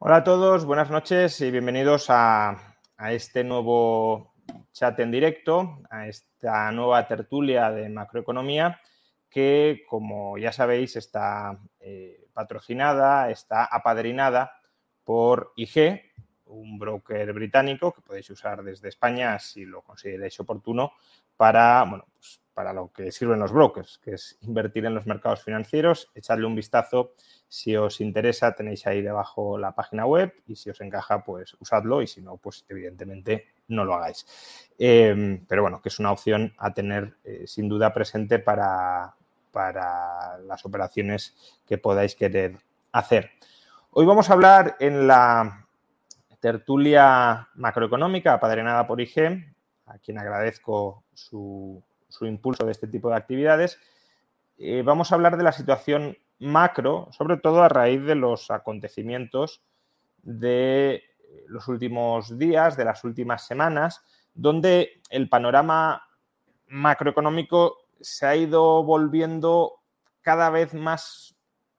Hola a todos, buenas noches y bienvenidos a, este nuevo chat en directo, a esta nueva tertulia de macroeconomía que, como ya sabéis, está eh, patrocinada, está apadrinada por IG, un broker británico que podéis usar desde España si lo consideráis oportuno para, bueno, pues para lo que sirven los brokers, que es invertir en los mercados financieros. Echadle un vistazo si os interesa, tenéis ahí debajo la página web y si os encaja, pues usadlo y si no, pues evidentemente no lo hagáis. Eh, pero bueno, que es una opción a tener eh, sin duda presente para, para las operaciones que podáis querer hacer. Hoy vamos a hablar en la tertulia macroeconómica apadrinada por IG, a quien agradezco su, su impulso de este tipo de actividades. Eh, vamos a hablar de la situación macro, sobre todo a raíz de los acontecimientos de los últimos días, de las últimas semanas, donde el panorama macroeconómico se ha ido volviendo cada vez más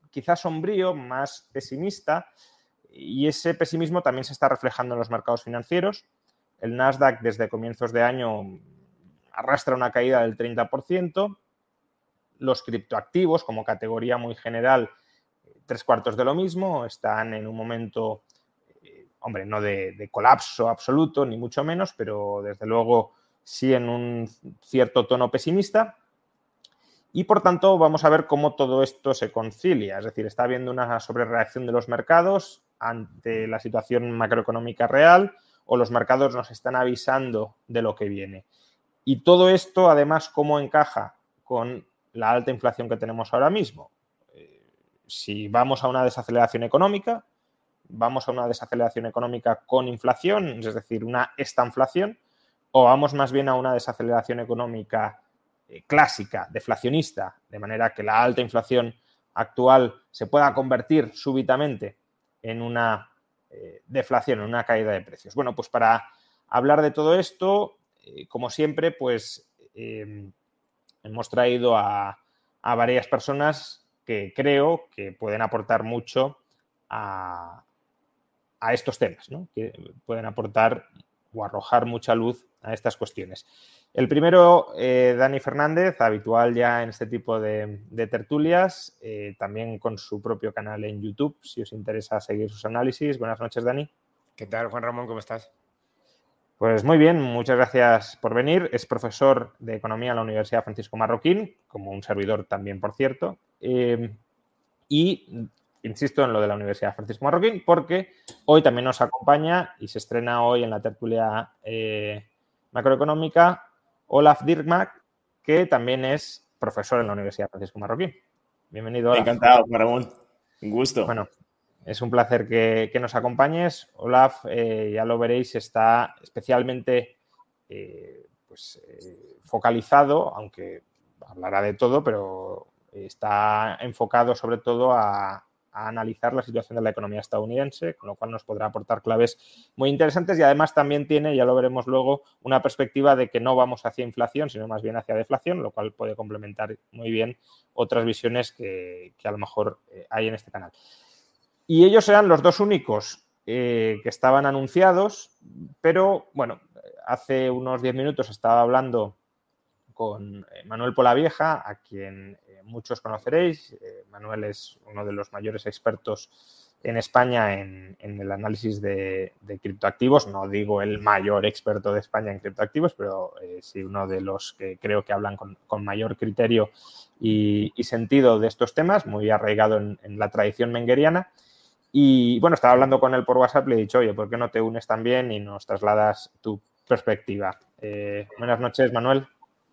quizás sombrío, más pesimista, y ese pesimismo también se está reflejando en los mercados financieros. El Nasdaq desde comienzos de año arrastra una caída del 30%, los criptoactivos como categoría muy general, tres cuartos de lo mismo, están en un momento, eh, hombre, no de, de colapso absoluto, ni mucho menos, pero desde luego sí en un cierto tono pesimista. Y por tanto, vamos a ver cómo todo esto se concilia. Es decir, está habiendo una sobrereacción de los mercados ante la situación macroeconómica real o los mercados nos están avisando de lo que viene. Y todo esto, además, cómo encaja con la alta inflación que tenemos ahora mismo. Eh, si vamos a una desaceleración económica, vamos a una desaceleración económica con inflación, es decir, una estanflación, o vamos más bien a una desaceleración económica eh, clásica, deflacionista, de manera que la alta inflación actual se pueda convertir súbitamente en una eh, deflación, en una caída de precios. Bueno, pues para hablar de todo esto, eh, como siempre, pues em, hemos traído a, a, varias personas que creo que pueden aportar mucho a, a estos temas, ¿no? que pueden aportar o arrojar mucha luz a estas cuestiones. El primero, eh, Dani Fernández, habitual ya en este tipo de, de tertulias, eh, también con su propio canal en YouTube, si os interesa seguir sus análisis. Buenas noches, Dani. ¿Qué tal, Juan Ramón? ¿Cómo estás? Pues muy bien, muchas gracias por venir. Es profesor de Economía en la Universidad Francisco Marroquín, como un servidor también, por cierto. Eh, y insisto en lo de la Universidad Francisco Marroquín, porque hoy también nos acompaña y se estrena hoy en la tertulia eh, macroeconómica Olaf Dirkmack, que también es profesor en la Universidad Francisco Marroquín. Bienvenido. Olaf. Encantado, Ramón. Un gusto. Bueno, es un placer que, que nos acompañes. Olaf, eh, ya lo veréis, está especialmente eh, pues, eh, focalizado, aunque hablará de todo, pero está enfocado sobre todo a, a analizar la situación de la economía estadounidense, con lo cual nos podrá aportar claves muy interesantes y además también tiene, ya lo veremos luego, una perspectiva de que no vamos hacia inflación, sino más bien hacia deflación, lo cual puede complementar muy bien otras visiones que, a lo mejor eh, hay en este canal. Y ellos eran los dos únicos eh, que estaban anunciados, pero bueno, hace unos 10 minutos estaba hablando con eh, Manuel Polavieja, a quien eh, muchos conoceréis. Eh, Manuel es uno de los mayores expertos en España en, el análisis de, criptoactivos. No digo el mayor experto de España en criptoactivos, pero eh, sí uno de los que creo que hablan con, mayor criterio y, sentido de estos temas, muy arraigado en, en, la tradición mengueriana. Y bueno, estaba hablando con él por WhatsApp, le he dicho, oye, ¿por qué no te unes también y nos trasladas tu perspectiva? buenas noches, Manuel.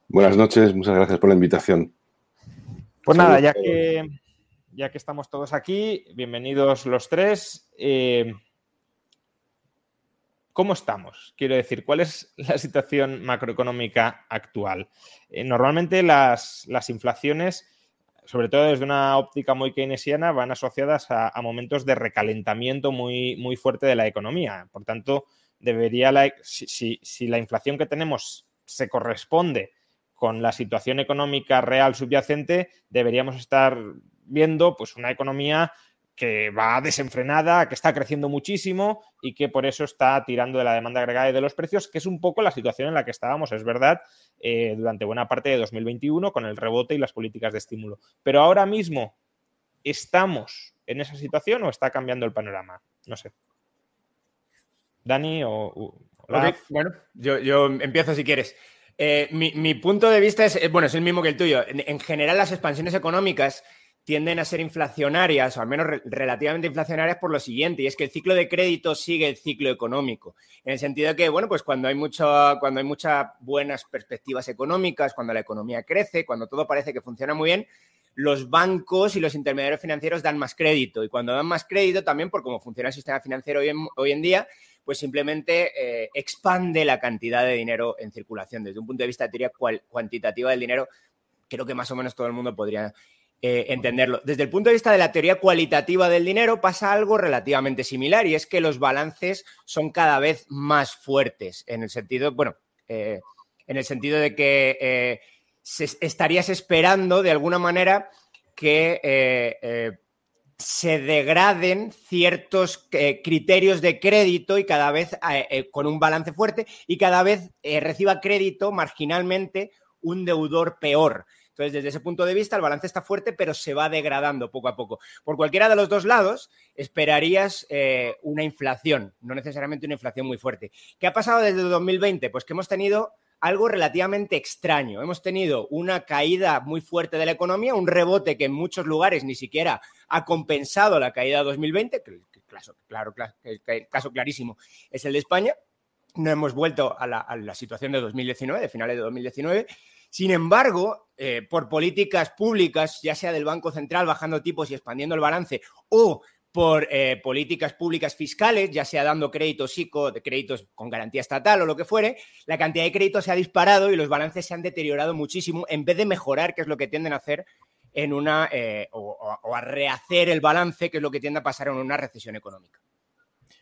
Buenas noches, muchas gracias por la invitación. Pues nada, ya que, ya que estamos todos aquí, bienvenidos los tres. Eh, ¿Cómo estamos? Quiero decir, ¿cuál es la situación macroeconómica actual? Eh, normalmente las, las, inflaciones, sobre todo desde una óptica muy keynesiana, van asociadas a, a, momentos de recalentamiento muy, muy fuerte de la economía. Por tanto, debería la, si, si, si la inflación que tenemos se corresponde con la situación económica real subyacente, deberíamos estar viendo pues, una economía que va desenfrenada, que está creciendo muchísimo y que por eso está tirando de la demanda agregada y de los precios, que es un poco la situación en la que estábamos, es verdad, eh, durante buena parte de 2021 con el rebote y las políticas de estímulo. Pero ahora mismo, ¿estamos en esa situación o está cambiando el panorama? No sé. Dani o... Okay, bueno, yo, yo empiezo si quieres. Eh, mi, punto de vista es, bueno, es el mismo que el tuyo. En, en, general, las expansiones económicas tienden a ser inflacionarias, o al menos re relativamente inflacionarias, por lo siguiente, y es que el ciclo de crédito sigue el ciclo económico. En el sentido de que, bueno, pues cuando hay, mucho, cuando hay muchas buenas perspectivas económicas, cuando la economía crece, cuando todo parece que funciona muy bien, los bancos y los intermediarios financieros dan más crédito. Y cuando dan más crédito, también por cómo funciona el sistema financiero hoy en, hoy en día, pues simplemente eh, expande la cantidad de dinero en circulación. Desde un punto de vista de teoría cuantitativa del dinero, creo que más o menos todo el mundo podría eh, entenderlo. Desde el punto de vista de la teoría cualitativa del dinero pasa algo relativamente similar y es que los balances son cada vez más fuertes en el sentido, bueno, eh, en el sentido de que estarías esperando de alguna manera que se degraden ciertos eh, criterios de crédito y cada vez eh, eh, con un balance fuerte y cada vez reciba crédito marginalmente un deudor peor. Entonces, desde ese punto de vista, el balance está fuerte, pero se va degradando poco a poco. Por cualquiera de los dos lados, esperarías una inflación, no necesariamente una inflación muy fuerte. ¿Qué ha pasado desde 2020? Pues que hemos tenido algo relativamente extraño. Hemos tenido una caída muy fuerte de la economía, un rebote que en muchos lugares ni siquiera ha compensado la caída de 2020, que, claro, claro, claro, el caso clarísimo es el de España. No hemos vuelto a la, a la situación de 2019, de finales de 2019. Sin embargo, eh, por políticas públicas, ya sea del Banco Central bajando tipos y expandiendo el balance, o por eh, políticas públicas fiscales, ya sea dando créditos ICO, de créditos con garantía estatal o lo que fuere, la cantidad de créditos se ha disparado y los balances se han deteriorado muchísimo en vez de mejorar, que es lo que tienden a hacer en una, eh, o, o, a rehacer el balance, que es lo que tiende a pasar en una recesión económica.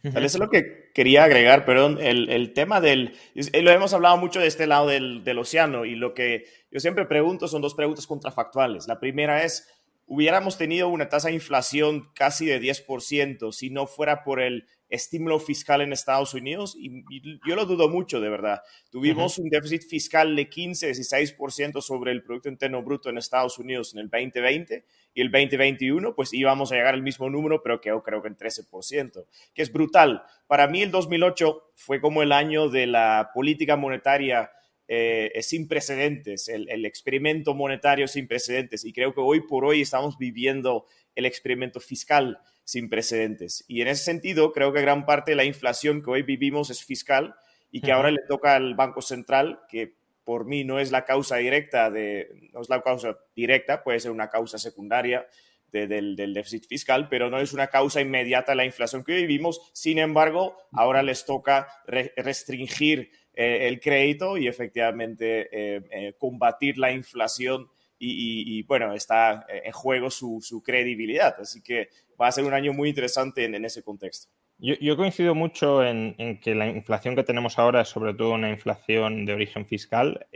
Tal vez es lo que quería agregar, perdón, el, el, tema del, lo hemos hablado mucho de este lado del, del océano y lo que yo siempre pregunto son dos preguntas contrafactuales. La primera es, hubiéramos tenido una tasa de inflación casi de 10% si no fuera por el estímulo fiscal en Estados Unidos y, y yo lo dudo mucho, de verdad. Tuvimos uh -huh. un déficit fiscal de 15, 16% sobre el Producto Interno Bruto en Estados Unidos en el 2020 y el 2021 pues íbamos a llegar al mismo número, pero que yo creo que en 13%, que es brutal. Para mí el 2008 fue como el año de la política monetaria eh, sin precedentes, el, el, experimento monetario sin precedentes. Y creo que hoy por hoy estamos viviendo el experimento fiscal sin precedentes. Y en ese sentido, creo que gran parte de la inflación que hoy vivimos es fiscal y que uh -huh. ahora le toca al Banco Central, que por mí no es la causa directa, de, no es la causa directa, puede ser una causa secundaria de, del, del, déficit fiscal, pero no es una causa inmediata de la inflación que vivimos. Sin embargo, ahora les toca re restringir eh, el crédito y efectivamente eh, eh, combatir la inflación y, bueno, está en juego su, credibilidad. Así que va a ser un año muy interesante en, ese contexto. Yo, yo coincido mucho en, que la inflación que tenemos ahora es sobre todo una inflación de origen fiscal,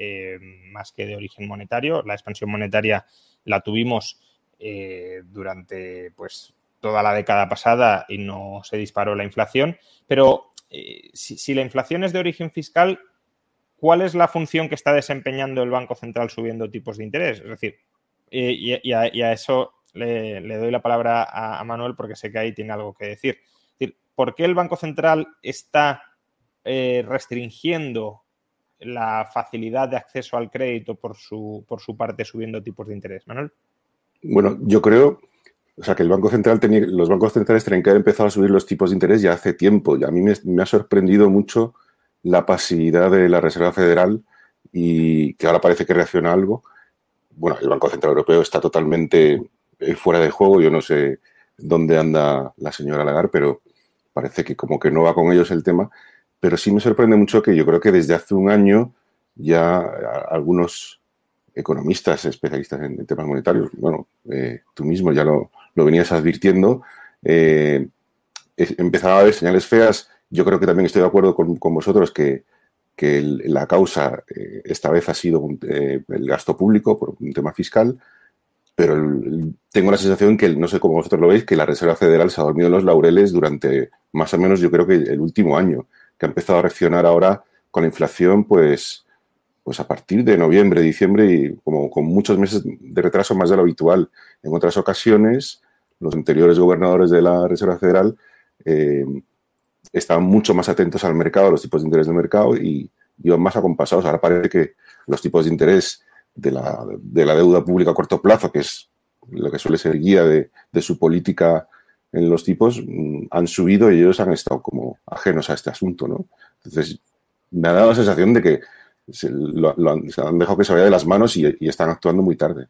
más que de origen monetario. La expansión monetaria la tuvimos durante pues, toda la década pasada y no se disparó la inflación, pero eh, si, la inflación es de origen fiscal, ¿cuál es la función que está desempeñando el Banco Central subiendo tipos de interés? Es decir, eh, y, a, eso le, doy la palabra a, Manuel porque sé que ahí tiene algo que decir ¿Por qué el Banco Central está eh, restringiendo la facilidad de acceso al crédito por su, por su parte subiendo tipos de interés? Manuel. Bueno, yo creo o sea, que el Banco Central tenía, los bancos centrales tenían que haber empezado a subir los tipos de interés ya hace tiempo. Y a mí me, ha sorprendido mucho la pasividad de la Reserva Federal y que ahora parece que reacciona algo. bueno, el Banco Central Europeo está totalmente eh, fuera de juego. Yo no sé dónde anda la señora Lagarde, pero parece que como que no va con ellos el tema. Pero sí me sorprende mucho que yo creo que desde hace un año ya algunos economistas especialistas en, temas monetarios, bueno, eh, tú mismo ya lo, venías advirtiendo, eh, empezaba a haber señales feas. Yo creo que también estoy de acuerdo con, vosotros que, la causa eh, esta vez ha sido el gasto público por un tema fiscal, pero tengo la sensación que, no sé cómo vosotros lo veis, que la Reserva Federal se ha dormido en los laureles durante más o menos yo creo que el último año, que ha empezado a reaccionar ahora con la inflación, pues pues a partir de noviembre, diciembre y como con muchos meses de retraso más de lo habitual. En otras ocasiones, los anteriores gobernadores de la Reserva Federal eh, estaban mucho más atentos al mercado, a los tipos de interés del mercado y iban más acompasados. Ahora parece que los tipos de interés de la, deuda pública a corto plazo, que es lo que suele ser guía de, de su política en los tipos, mm, han subido y ellos han estado como ajenos a este asunto. ¿no? Entonces, me ha dado la sensación de que se, lo, han, dejado que se vaya de las manos y, están actuando muy tarde.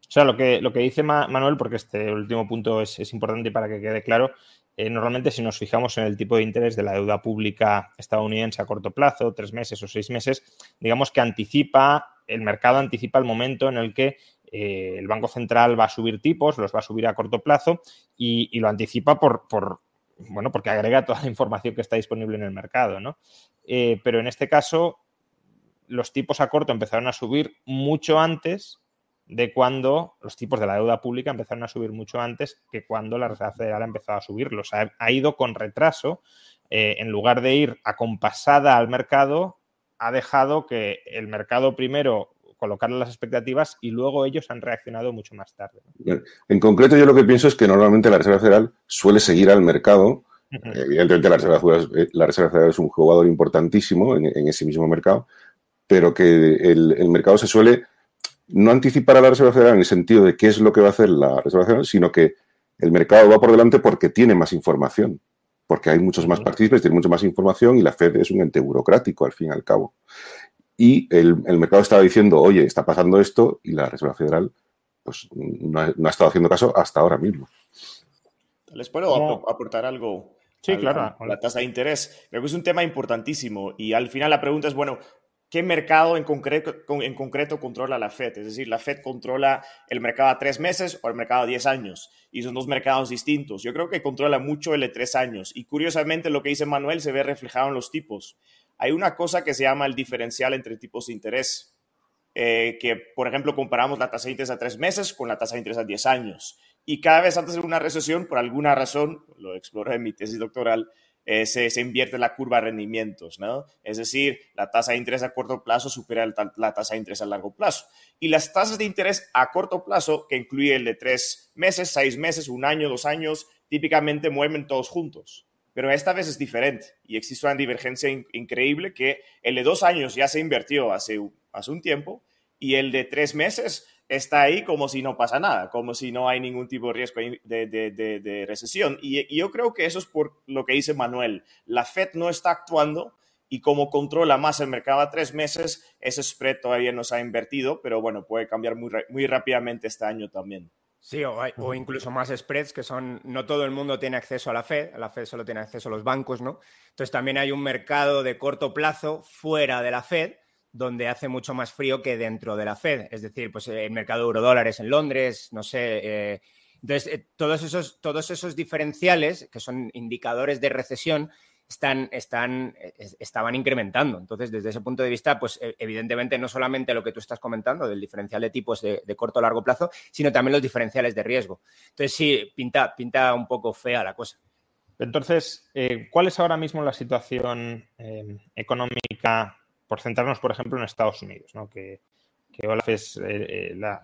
O sea, lo que, lo que dice Manuel, porque este último punto es, importante para que quede claro, eh, normalmente si nos fijamos en el tipo de interés de la deuda pública estadounidense a corto plazo, tres meses o seis meses, digamos que anticipa, el mercado anticipa el momento en el que eh, el Banco Central va a subir tipos, los va a subir a corto plazo y, lo anticipa por, por, bueno, porque agrega toda la información que está disponible en el mercado, ¿no? Eh, pero en este caso, los tipos a corto empezaron a subir mucho antes de cuando los tipos de la deuda pública empezaron a subir mucho antes que cuando la Reserva Federal ha empezado a subirlos. Ha, ha ido con retraso, eh, en lugar de ir acompasada al mercado, ha dejado que el mercado primero colocarle las expectativas y luego ellos han reaccionado mucho más tarde. En concreto, yo lo que pienso es que normalmente la Reserva Federal suele seguir al mercado. Evidentemente, la Reserva, Federal, eh, la Reserva Federal es un jugador importantísimo en ese mismo mercado, pero que el, mercado se suele no anticipar a la Reserva Federal en el sentido de qué es lo que va a hacer la Reserva Federal, sino que el mercado va por delante porque tiene más información, porque hay muchos más partícipes, tiene mucha más información y la Fed es un ente burocrático al fin y al cabo. Y el, mercado estaba diciendo, oye, está pasando esto y la Reserva Federal pues, no, ha, estado haciendo caso hasta ahora mismo. ¿Les puedo aportar algo? Sí, claro. La tasa de interés. Creo que es un tema importantísimo y al final la pregunta es, bueno, ¿Qué mercado en concreto, controla la Fed? Es decir, la Fed controla el mercado a tres meses o el mercado a diez años. Y son dos mercados distintos. Yo creo que controla mucho el de tres años. Y curiosamente lo que dice Manuel se ve reflejado en los tipos. Hay una cosa que se llama el diferencial entre tipos de interés. Eh, que, por ejemplo, comparamos la tasa de interés a tres meses con la tasa de interés a diez años. Y cada vez antes de una recesión, por alguna razón, lo exploré en mi tesis doctoral, eh, se, invierte la curva de rendimientos, ¿no? Es decir, la tasa de interés a corto plazo supera la tasa de interés a largo plazo. Y las tasas de interés a corto plazo, que incluye el de tres meses, seis meses, un año, dos años, típicamente mueven todos juntos. Pero esta vez es diferente y existe una divergencia increíble que el de dos años ya se invirtió hace, hace un tiempo y el de tres meses está ahí como si no pasa nada, como si no hay ningún tipo de riesgo de, recesión. Y, yo creo que eso es por lo que dice Manuel. La Fed no está actuando y como controla más el mercado a tres meses, ese spread todavía no se ha invertido, pero bueno, puede cambiar muy, muy rápidamente este año también. Sí, o, incluso más spreads que son, no todo el mundo tiene acceso a la Fed, la Fed solo tiene acceso a los bancos, ¿no? Entonces también hay un mercado de corto plazo fuera de la Fed donde hace mucho más frío que dentro de la Fed. Es decir, pues el mercado de eurodólares en Londres, no sé. Eh, entonces, eh, todos, esos, todos esos diferenciales, que son indicadores de recesión, están, están, estaban incrementando. Entonces, desde ese punto de vista, pues e, evidentemente no solamente lo que tú estás comentando del diferencial de tipos de, corto o largo plazo, sino también los diferenciales de riesgo. Entonces, sí, pinta, pinta un poco fea la cosa. Entonces, eh, ¿cuál es ahora mismo la situación económica por centrarnos, por ejemplo, en Estados Unidos, que, Olaf es eh, eh, la,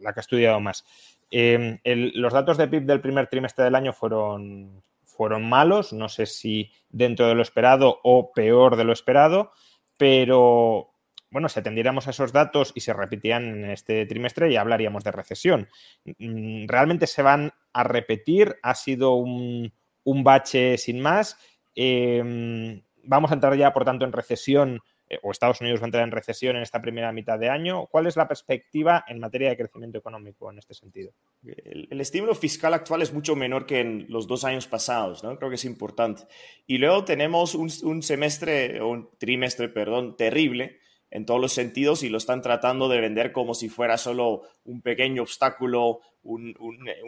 que ha estudiado más. Em, los datos de PIB del primer trimestre del año fueron, fueron malos, no sé si dentro de lo esperado o peor de lo esperado, pero bueno, si atendiéramos a esos datos y se repetían en este trimestre, ya hablaríamos de recesión. Mm, ¿Realmente se van a repetir? ¿Ha sido un, un bache sin más? Em, ¿Vamos a entrar ya, por tanto, en recesión o Estados Unidos va a entrar en recesión en esta primera mitad de año. ¿Cuál es la perspectiva en materia de crecimiento económico en este sentido? El, estímulo fiscal actual es mucho menor que en los dos años pasados, ¿no? Creo que es importante. Y luego tenemos un, un semestre, o un trimestre, perdón, terrible en todos los sentidos y lo están tratando de vender como si fuera solo un pequeño obstáculo, un,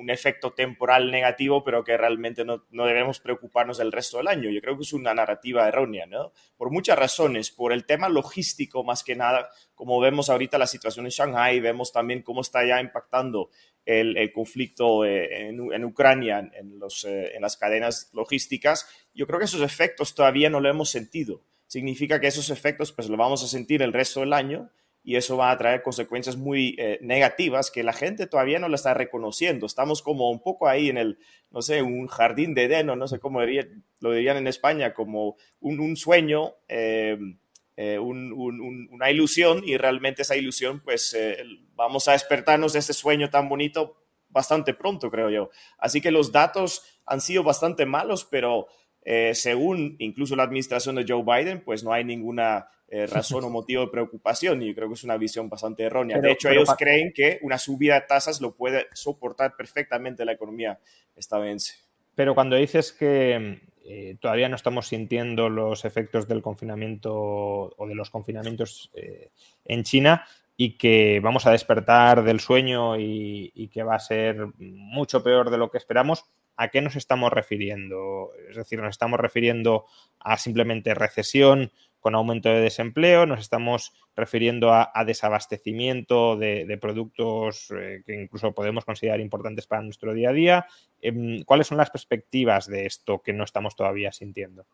efecto temporal negativo, pero que realmente no, debemos preocuparnos del resto del año. Yo creo que es una narrativa errónea, ¿no? Por muchas razones, por el tema logístico más que nada, como vemos ahorita la situación en Shanghai, vemos también cómo está ya impactando el, conflicto eh, en, Ucrania, en, los, eh, en las cadenas logísticas. Yo creo que esos efectos todavía no lo hemos sentido significa que esos efectos pues lo vamos a sentir el resto del año y eso va a traer consecuencias muy eh, negativas que la gente todavía no lo está reconociendo. Estamos como un poco ahí en el, no sé, un jardín de Edén, no sé cómo lo dirían en España, como un, sueño, eh, eh, una ilusión y realmente esa ilusión, pues vamos a despertarnos de ese sueño tan bonito bastante pronto, creo yo. Así que los datos han sido bastante malos, pero eh, según incluso la administración de Joe Biden, pues no hay ninguna eh, razón o motivo de preocupación y creo que es una visión bastante errónea. de hecho, ellos creen que una subida de tasas lo puede soportar perfectamente la economía estadounidense. Pero cuando dices que eh, todavía no estamos sintiendo los efectos del confinamiento o de los confinamientos en China y que vamos a despertar del sueño y que va a ser mucho peor de lo que esperamos, ¿a qué nos estamos refiriendo? Es decir, nos estamos refiriendo a simplemente recesión con aumento de desempleo, nos estamos refiriendo a, desabastecimiento de, productos eh, que incluso podemos considerar importantes para nuestro día a día. Em, ¿Cuáles son las perspectivas de esto que no estamos todavía sintiendo?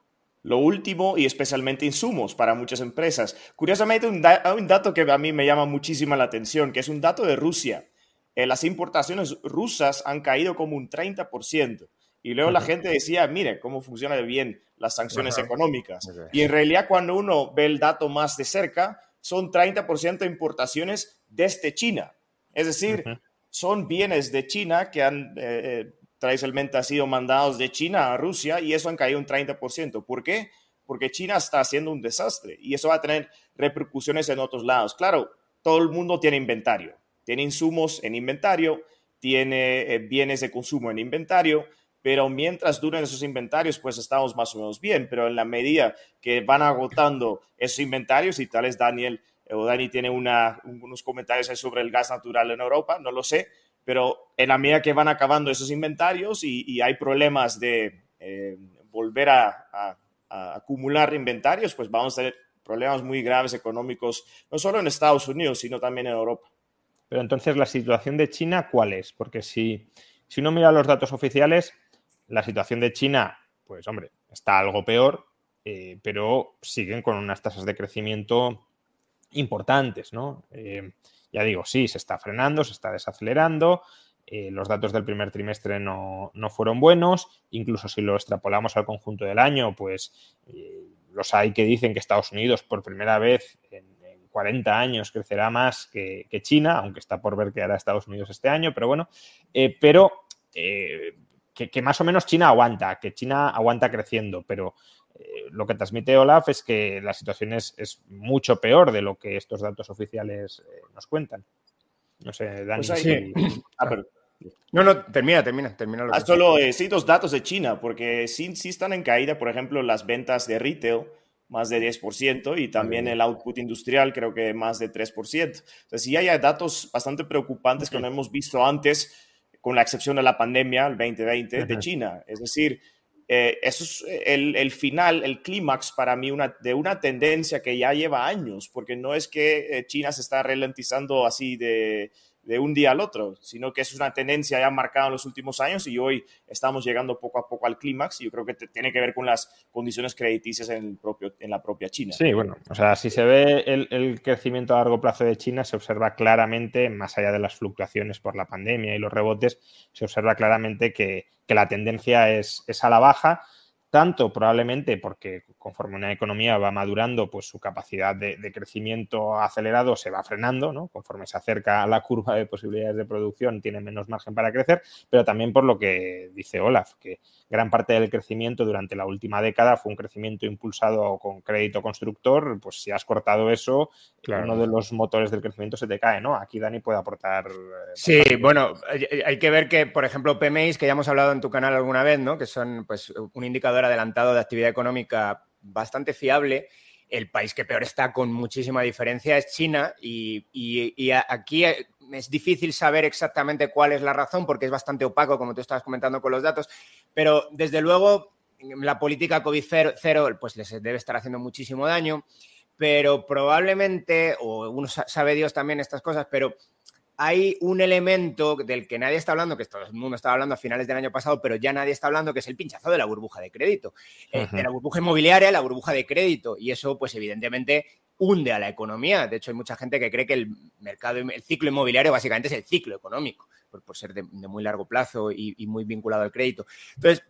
Lo último y especialmente insumos para muchas empresas. Curiosamente, hay un dato que a mí me llama muchísima la atención, que es un dato de Rusia. Eh, las importaciones rusas han caído como un 30%. Y luego la gente decía, mire cómo funcionan bien las sanciones económicas. Y en realidad cuando uno ve el dato más de cerca, son 30% de importaciones desde China. Es decir, son bienes de China que han eh, eh, tradicionalmente han sido mandados de China a Rusia y eso han caído un 30%. ¿Por qué? Porque China está haciendo un desastre y eso va a tener repercusiones en otros lados. Claro, todo el mundo tiene inventario tiene insumos en inventario, tiene eh, bienes de consumo en inventario, pero mientras duren esos inventarios, pues estamos más o menos bien, pero en la medida que van agotando esos inventarios, y tal es Daniel eh, o Dani tiene unos comentarios sobre el gas natural en Europa, no lo sé, pero en la medida que van acabando esos inventarios y, hay problemas de eh, volver a, a, acumular inventarios, pues vamos a tener problemas muy graves económicos, no solo en Estados Unidos, sino también en Europa. Pero entonces, ¿la situación de China cuál es? Porque si, si uno mira los datos oficiales, la situación de China, pues hombre, está algo peor, eh, pero siguen con unas tasas de crecimiento importantes, ¿no? Eh, ya digo, sí, se está frenando, se está desacelerando, eh, los datos del primer trimestre no, no, fueron buenos, incluso si lo extrapolamos al conjunto del año, pues los hay que dicen que Estados Unidos por primera vez en 40 años crecerá más que, China, aunque está por ver qué hará Estados Unidos este año, pero bueno, eh, pero eh, que, más o menos China aguanta, que China aguanta creciendo, pero eh, lo que transmite Olaf es que la situación es, mucho peor de lo que estos datos oficiales nos cuentan. No sé, Dani. Pues ah, no, no, termina, termina, termina. Lo ah, solo sí, dos datos de China, porque sí, sí están en caída, por ejemplo, las ventas de retail más de 10% y también el output industrial creo que más de 3%. Entonces, sí hay datos bastante preocupantes que no hemos visto antes, con la excepción de la pandemia, el 2020, de China. Es decir, eh, eso es el, el, final, el clímax para mí una, de una tendencia que ya lleva años, porque no es que eh, China se está ralentizando así de, de un día al otro, sino que es una tendencia ya marcada en los últimos años y hoy estamos llegando poco a poco al clímax y yo creo que tiene que ver con las condiciones crediticias en, el propio, en la propia China. Sí, bueno, o sea, si se ve el, crecimiento a largo plazo de China, se observa claramente, más allá de las fluctuaciones por la pandemia y los rebotes, se observa claramente que, la tendencia es, es a la baja tanto probablemente porque conforme una economía va madurando, pues su capacidad de, crecimiento acelerado se va frenando, ¿no? Conforme se acerca a la curva de posibilidades de producción, tiene menos margen para crecer, pero también por lo que dice Olaf, que gran parte del crecimiento durante la última década fue un crecimiento impulsado con crédito constructor, pues si has cortado eso, uno de los motores del crecimiento se te cae, ¿no? Aquí Dani puede aportar. Eh, sí, bueno, hay que ver que, por ejemplo, PMIs, que ya hemos hablado en tu canal alguna vez, ¿no? Que son pues un indicador adelantado de actividad económica bastante fiable. El país que peor está con muchísima diferencia es China y, aquí es difícil saber exactamente cuál es la razón porque es bastante opaco, como tú estabas comentando con los datos, pero desde luego la política COVID cero, pues les debe estar haciendo muchísimo daño, pero probablemente, o uno sabe Dios también estas cosas, pero hay un elemento del que nadie está hablando, que todo el mundo estaba hablando a finales del año pasado, pero ya nadie está hablando, que es el pinchazo de la burbuja de crédito, eh, de la burbuja inmobiliaria, la burbuja de crédito, y eso pues evidentemente hunde a la economía. De hecho, hay mucha gente que cree que el mercado, el ciclo inmobiliario básicamente es el ciclo económico, por, ser de, muy largo plazo y, y muy vinculado al crédito. Entonces,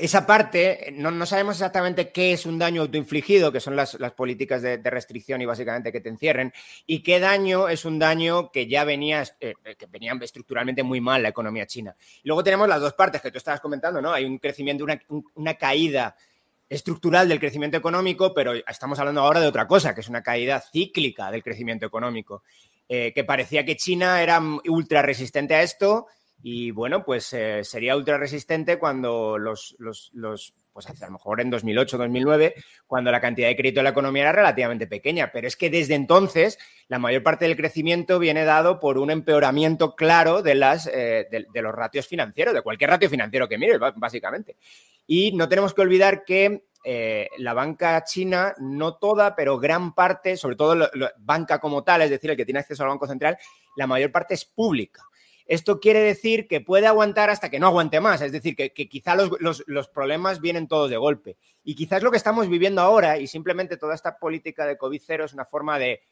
esa parte, no, sabemos exactamente qué es un daño autoinfligido, que son las, políticas de, restricción y básicamente que te encierren, y qué daño es un daño que ya venía, eh, que venía estructuralmente muy mal la economía china. Luego tenemos las dos partes que tú estabas comentando, ¿no? Hay un crecimiento, una, caída estructural del crecimiento económico, pero estamos hablando ahora de otra cosa, que es una caída cíclica del crecimiento económico, eh, que parecía que China era ultra resistente a esto y bueno, pues eh, sería ultra resistente cuando los, los, los, pues a lo mejor en 2008, 2009, cuando la cantidad de crédito de la economía era relativamente pequeña. Pero es que desde entonces la mayor parte del crecimiento viene dado por un empeoramiento claro de, las, eh, de, los ratios financieros, de cualquier ratio financiero que mires, básicamente. Y no tenemos que olvidar que eh, la banca china, no toda, pero gran parte, sobre todo la banca como tal, es decir, el que tiene acceso al Banco Central, la mayor parte es pública. Esto quiere decir que puede aguantar hasta que no aguante más, es decir, que, quizá los, problemas vienen todos de golpe. Y quizás lo que estamos viviendo ahora, y simplemente toda esta política de COVID cero es una forma de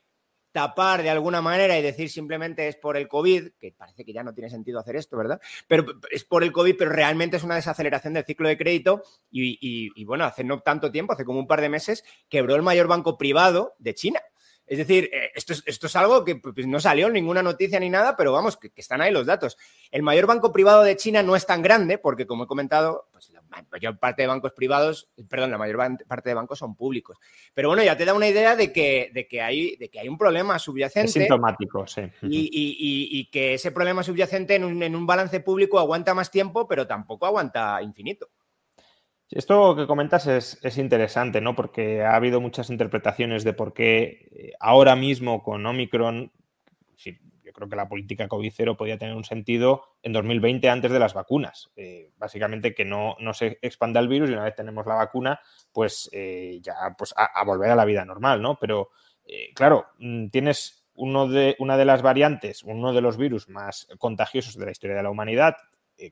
tapar de alguna manera y decir simplemente es por el COVID, que parece que ya no tiene sentido hacer esto, ¿verdad? Pero es por el COVID, pero realmente es una desaceleración del ciclo de crédito y, y bueno, hace no tanto tiempo, hace como un par de meses, quebró el mayor banco privado de China. Es decir, eh, esto es, esto es algo que pues, no salió ninguna noticia ni nada, pero vamos, que, están ahí los datos. El mayor banco privado de China no es tan grande porque, como he comentado, pues la mayor parte de bancos privados, perdón, la mayor parte de bancos son públicos. Pero bueno, ya te da una idea de que, de que, hay, de que hay un problema subyacente. Es sintomático, sí. Y, que ese problema subyacente en un, en un balance público aguanta más tiempo, pero tampoco aguanta infinito. Esto que comentas es, interesante, ¿no? Porque ha habido muchas interpretaciones de por qué eh, ahora mismo con Omicron, yo creo que la política COVID cero podía tener un sentido en 2020 antes de las vacunas. Eh, básicamente que no, no, se expanda el virus y una vez tenemos la vacuna, pues eh, ya pues a, volver a la vida normal, ¿no? Pero claro, mm, tienes uno de, una de las variantes, uno de los virus más contagiosos de la historia de la humanidad,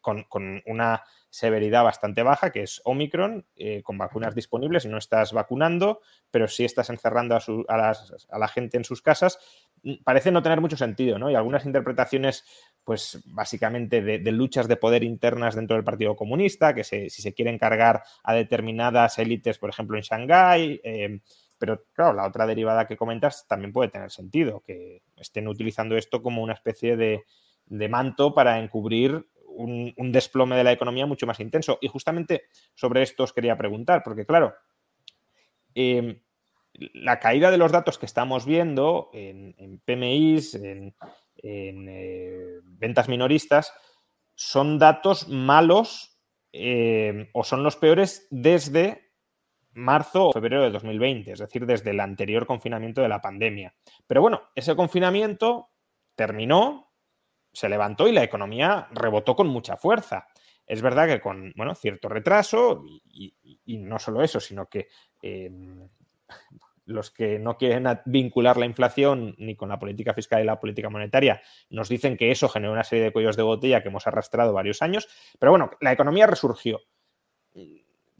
con, con, una severidad bastante baja, que es Omicron, eh, con vacunas disponibles y no estás vacunando, pero sí estás encerrando a, la gente en sus casas, mm, parece no tener mucho sentido, ¿no? Y algunas interpretaciones, pues básicamente de, luchas de poder internas dentro del Partido Comunista, que si se quieren cargar a determinadas élites, por ejemplo, en Shanghái, eh, pero claro, la otra derivada que comentas también puede tener sentido, que estén utilizando esto como una especie de, de manto para encubrir un, desplome de la economía mucho más intenso. Y justamente sobre esto os quería preguntar, porque claro, em, la caída de los datos que estamos viendo en, PMIs, en, eh, ventas minoristas, son datos malos em, o son los peores desde marzo o febrero de 2020, es decir, desde el anterior confinamiento de la pandemia. Pero bueno, ese confinamiento terminó, se levantó y la economía rebotó con mucha fuerza. Es verdad que con bueno, cierto retraso, y, no solo eso, sino que em, los que no quieren vincular la inflación ni con la política fiscal y la política monetaria nos dicen que eso generó una serie de cuellos de botella que hemos arrastrado varios años. Pero bueno, la economía resurgió.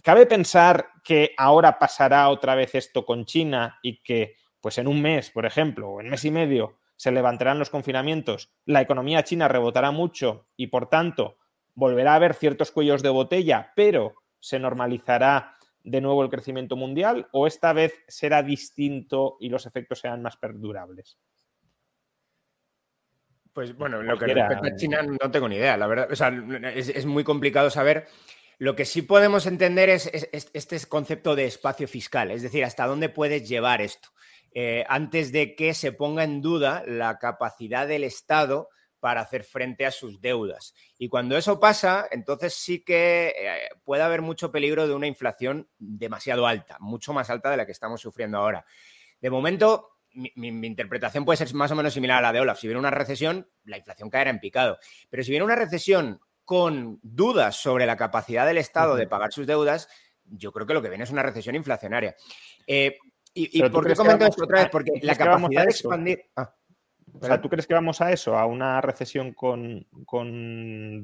¿Cabe pensar que ahora pasará otra vez esto con China y que, pues en un mes, por ejemplo, o en mes y medio, se levantarán los confinamientos, la economía china rebotará mucho y por tanto volverá a haber ciertos cuellos de botella, pero se normalizará de nuevo el crecimiento mundial o esta vez será distinto y los efectos serán más perdurables? Pues bueno, lo que respecta a China no tengo ni idea, la verdad. O sea, es, muy complicado saber. Lo que sí podemos entender es, este concepto de espacio fiscal, es decir, hasta dónde puedes llevar esto. Eh, antes de que se ponga en duda la capacidad del Estado para hacer frente a sus deudas. Y cuando eso pasa, entonces sí que eh, puede haber mucho peligro de una inflación demasiado alta, mucho más alta de la que estamos sufriendo ahora. De momento, mi, interpretación puede ser más o menos similar a la de Olaf. Si viene una recesión, la inflación caerá en picado. Pero si viene una recesión con dudas sobre la capacidad del Estado de pagar sus deudas, yo creo que lo que viene es una recesión inflacionaria. Eh, ¿Y, por qué comento esto otra vez? Porque la capacidad de expandir. Ah. O sea, ¿tú crees que vamos a eso, a una recesión con,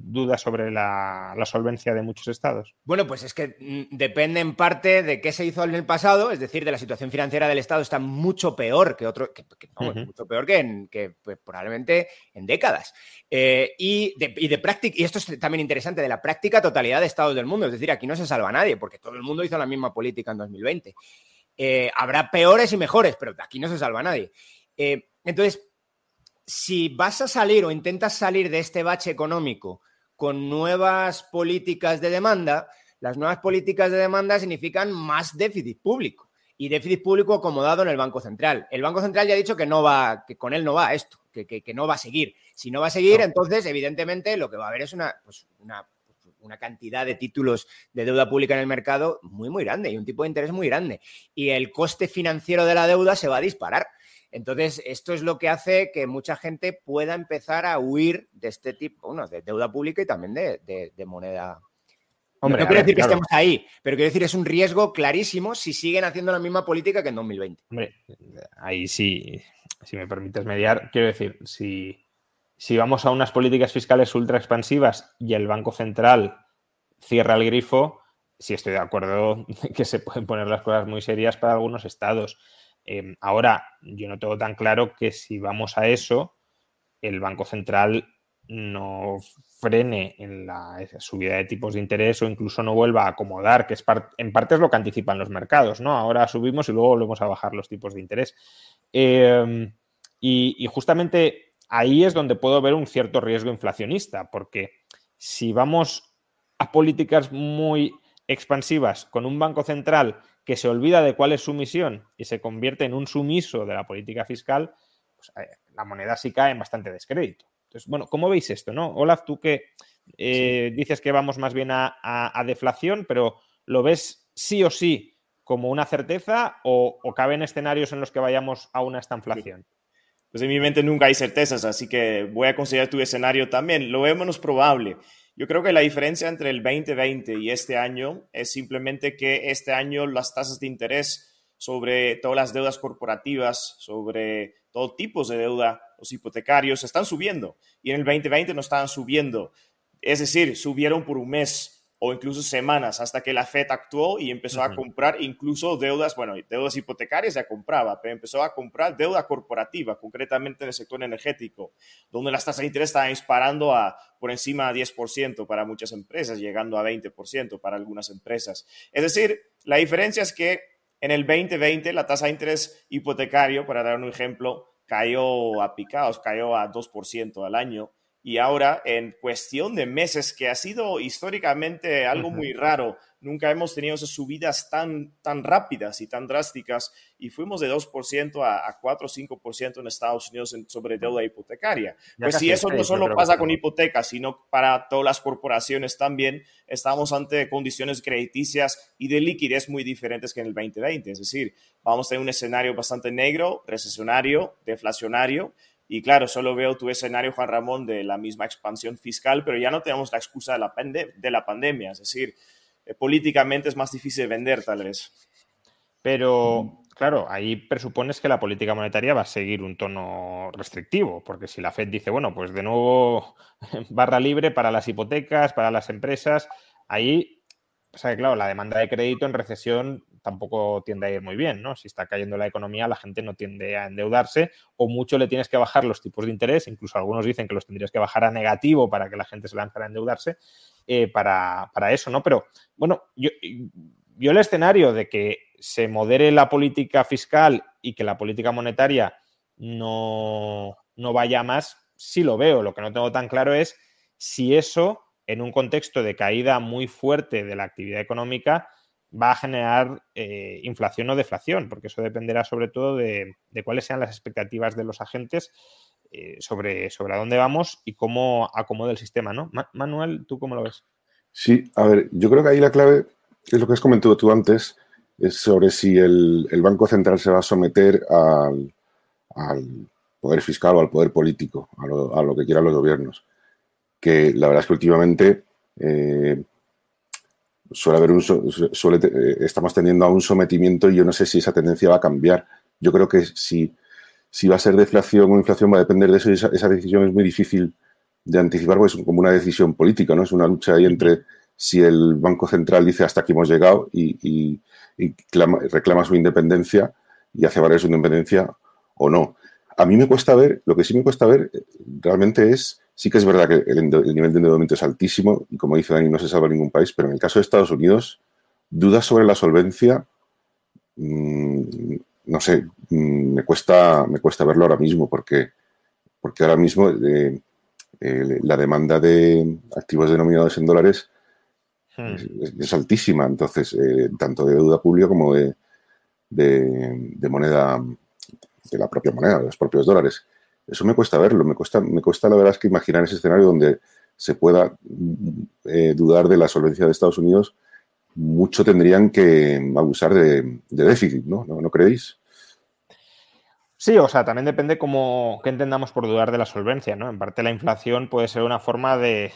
dudas sobre la, solvencia de muchos estados? Bueno, pues es que mm, depende en parte de qué se hizo en el pasado, es decir, de la situación financiera del Estado está mucho peor que otro, mucho peor que, en, que pues, probablemente en décadas. Eh, y, de, práctica, y esto es también interesante, de la práctica totalidad de estados del mundo, es decir, aquí no se salva nadie, porque todo el mundo hizo la misma política en 2020. Eh, habrá peores y mejores, pero aquí no se salva nadie. Eh, entonces, si vas a salir o intentas salir de este bache económico con nuevas políticas de demanda, las nuevas políticas de demanda significan más déficit público y déficit público acomodado en el Banco Central. El Banco Central ya ha dicho que no va, que con él no va esto, que, no va a seguir. Si no va a seguir, entonces, evidentemente, lo que va a haber es una, pues, una, una, cantidad de títulos de deuda pública en el mercado muy, muy grande y un tipo de interés muy grande. Y el coste financiero de la deuda se va a disparar. Entonces, esto es lo que hace que mucha gente pueda empezar a huir de este tipo, bueno, de deuda pública y también de, moneda. Hombre, no, quiero decir que estemos ahí, pero quiero decir es un riesgo clarísimo si siguen haciendo la misma política que en 2020. Hombre, ahí sí, si me permites mediar, quiero decir, si, si vamos a unas políticas fiscales ultra expansivas y el Banco Central cierra el grifo, sí estoy de acuerdo que se pueden poner las cosas muy serias para algunos estados. Em, ahora, yo no tengo tan claro que si vamos a eso, el Banco Central no frene en la subida de tipos de interés o incluso no vuelva a acomodar, que es en parte es lo que anticipan los mercados, ¿no? Ahora subimos y luego volvemos a bajar los tipos de interés. Em, y, justamente ahí es donde puedo ver un cierto riesgo inflacionista, porque si vamos a políticas muy expansivas con un banco central que se olvida de cuál es su misión y se convierte en un sumiso de la política fiscal, pues, eh, la moneda sí cae en bastante descrédito. Entonces, bueno, ¿cómo veis esto? ¿no? Olaf, tú que eh, dices que vamos más bien a, deflación, pero ¿lo ves sí o sí como una certeza o, o caben escenarios en los que vayamos a una estanflación? Pues en mi mente nunca hay certezas, así que voy a considerar tu escenario también. Lo veo menos probable. Yo creo que la diferencia entre el 2020 y este año es simplemente que este año las tasas de interés sobre todas las deudas corporativas, sobre todo tipos de deuda, los hipotecarios, están subiendo. Y en el 2020 no estaban subiendo. Es decir, subieron por un mes o incluso semanas hasta que la Fed actuó y empezó a comprar incluso deudas, bueno, deudas hipotecarias ya compraba, pero empezó a comprar deuda corporativa, concretamente en el sector energético, donde las tasas de interés estaban disparando a por encima de 10% para muchas empresas, llegando a 20% para algunas empresas. Es decir, la diferencia es que en el 2020 la tasa de interés hipotecario, para dar un ejemplo, cayó a picados, cayó a 2% al año y ahora en cuestión de meses, que ha sido históricamente algo muy raro, nunca hemos tenido esas subidas tan, tan rápidas y tan drásticas y fuimos de 2% a, a 4 o 5% en Estados Unidos sobre deuda hipotecaria. pues si eso no solo pasa con hipotecas, sino para todas las corporaciones también, estamos ante condiciones crediticias y de liquidez muy diferentes que en el 2020. Es decir, vamos a tener un escenario bastante negro, recesionario, deflacionario y claro, solo veo tu escenario, Juan Ramón, de la misma expansión fiscal, pero ya no tenemos la excusa de la, de la pandemia. Es decir, eh, políticamente es más difícil vender, tal vez. Pero, claro, ahí presupones que la política monetaria va a seguir un tono restrictivo, porque si la Fed dice, bueno, pues de nuevo barra libre para las hipotecas, para las empresas, ahí, o sea, claro, la demanda de crédito en recesión tampoco tiende a ir muy bien, ¿no? Si está cayendo la economía, la gente no tiende a endeudarse o mucho le tienes que bajar los tipos de interés, incluso algunos dicen que los tendrías que bajar a negativo para que la gente se lanzara a endeudarse eh, para, eso, ¿no? Pero bueno, yo, yo el escenario de que se modere la política fiscal y que la política monetaria no, no vaya más, sí lo veo. Lo que no tengo tan claro es si eso, en un contexto de caída muy fuerte de la actividad económica, va a generar eh, inflación o deflación, porque eso dependerá sobre todo de, cuáles sean las expectativas de los agentes eh, sobre, sobre a dónde vamos y cómo acomoda el sistema, ¿no? Manuel, ¿tú cómo lo ves? Sí, a ver, yo creo que ahí la clave es lo que has comentado tú antes, es sobre si el, Banco Central se va a someter al, poder fiscal o al poder político, a lo, que quieran los gobiernos. Que la verdad es que últimamente eh, suele haber un, suele, eh, estamos tendiendo a un sometimiento y yo no sé si esa tendencia va a cambiar. Yo creo que si, si va a ser deflación o inflación va a depender de eso y esa, decisión es muy difícil de anticipar porque es como una decisión política, ¿no? Es una lucha ahí entre si el Banco Central dice hasta aquí hemos llegado y, reclama su independencia y hace valer su independencia o no. A mí me cuesta ver, lo que sí me cuesta ver eh, realmente es Sí que es verdad que el, nivel de endeudamiento es altísimo y como dice Dani, no se salva ningún país, pero en el caso de Estados Unidos, dudas sobre la solvencia, mm, no sé, mm, me, cuesta, me cuesta verlo ahora mismo porque, porque ahora mismo eh, eh, la demanda de activos denominados en dólares hmm. es, altísima, entonces, eh, tanto de deuda pública como de, de moneda, de la propia moneda, de los propios dólares. Eso me cuesta verlo, me cuesta, me cuesta la verdad es que imaginar ese escenario donde se pueda eh, dudar de la solvencia de Estados Unidos. Mucho tendrían que abusar de, déficit, ¿no? ¿no? creéis? Sí, o sea, también depende cómo qué entendamos por dudar de la solvencia, ¿no? En parte la inflación puede ser una forma de,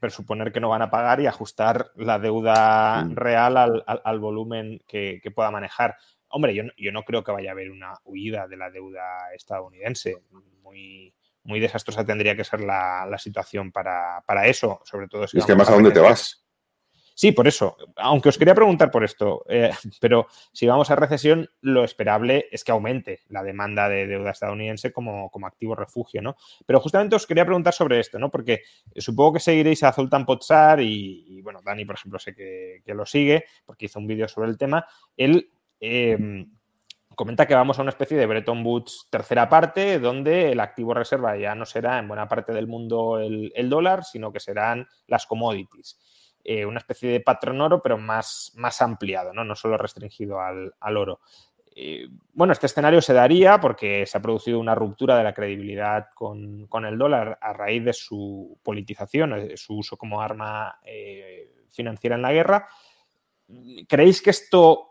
presuponer que no van a pagar y ajustar la deuda mm. real al, volumen que, pueda manejar. Hombre, yo, yo no creo que vaya a haber una huida de la deuda estadounidense muy, desastrosa tendría que ser la, situación para, eso, sobre todo si... Es que más a dónde te vas. Sí, por eso. Aunque os quería preguntar por esto, eh, pero si vamos a recesión, lo esperable es que aumente la demanda de deuda estadounidense como, como activo refugio, ¿no? Pero justamente os quería preguntar sobre esto, ¿no? Porque supongo que seguiréis a Zoltan Pozar y, bueno, Dani, por ejemplo, sé que, lo sigue porque hizo un vídeo sobre el tema. Él eh, comenta que vamos a una especie de Bretton Woods tercera parte, donde el activo reserva ya no será en buena parte del mundo el, dólar, sino que serán las commodities. Eh, una especie de patrón oro, pero más, más ampliado, no, no solo restringido al, oro. Eh, bueno, este escenario se daría porque se ha producido una ruptura de la credibilidad con, el dólar a raíz de su politización, de su uso como arma eh, financiera en la guerra. ¿Creéis que esto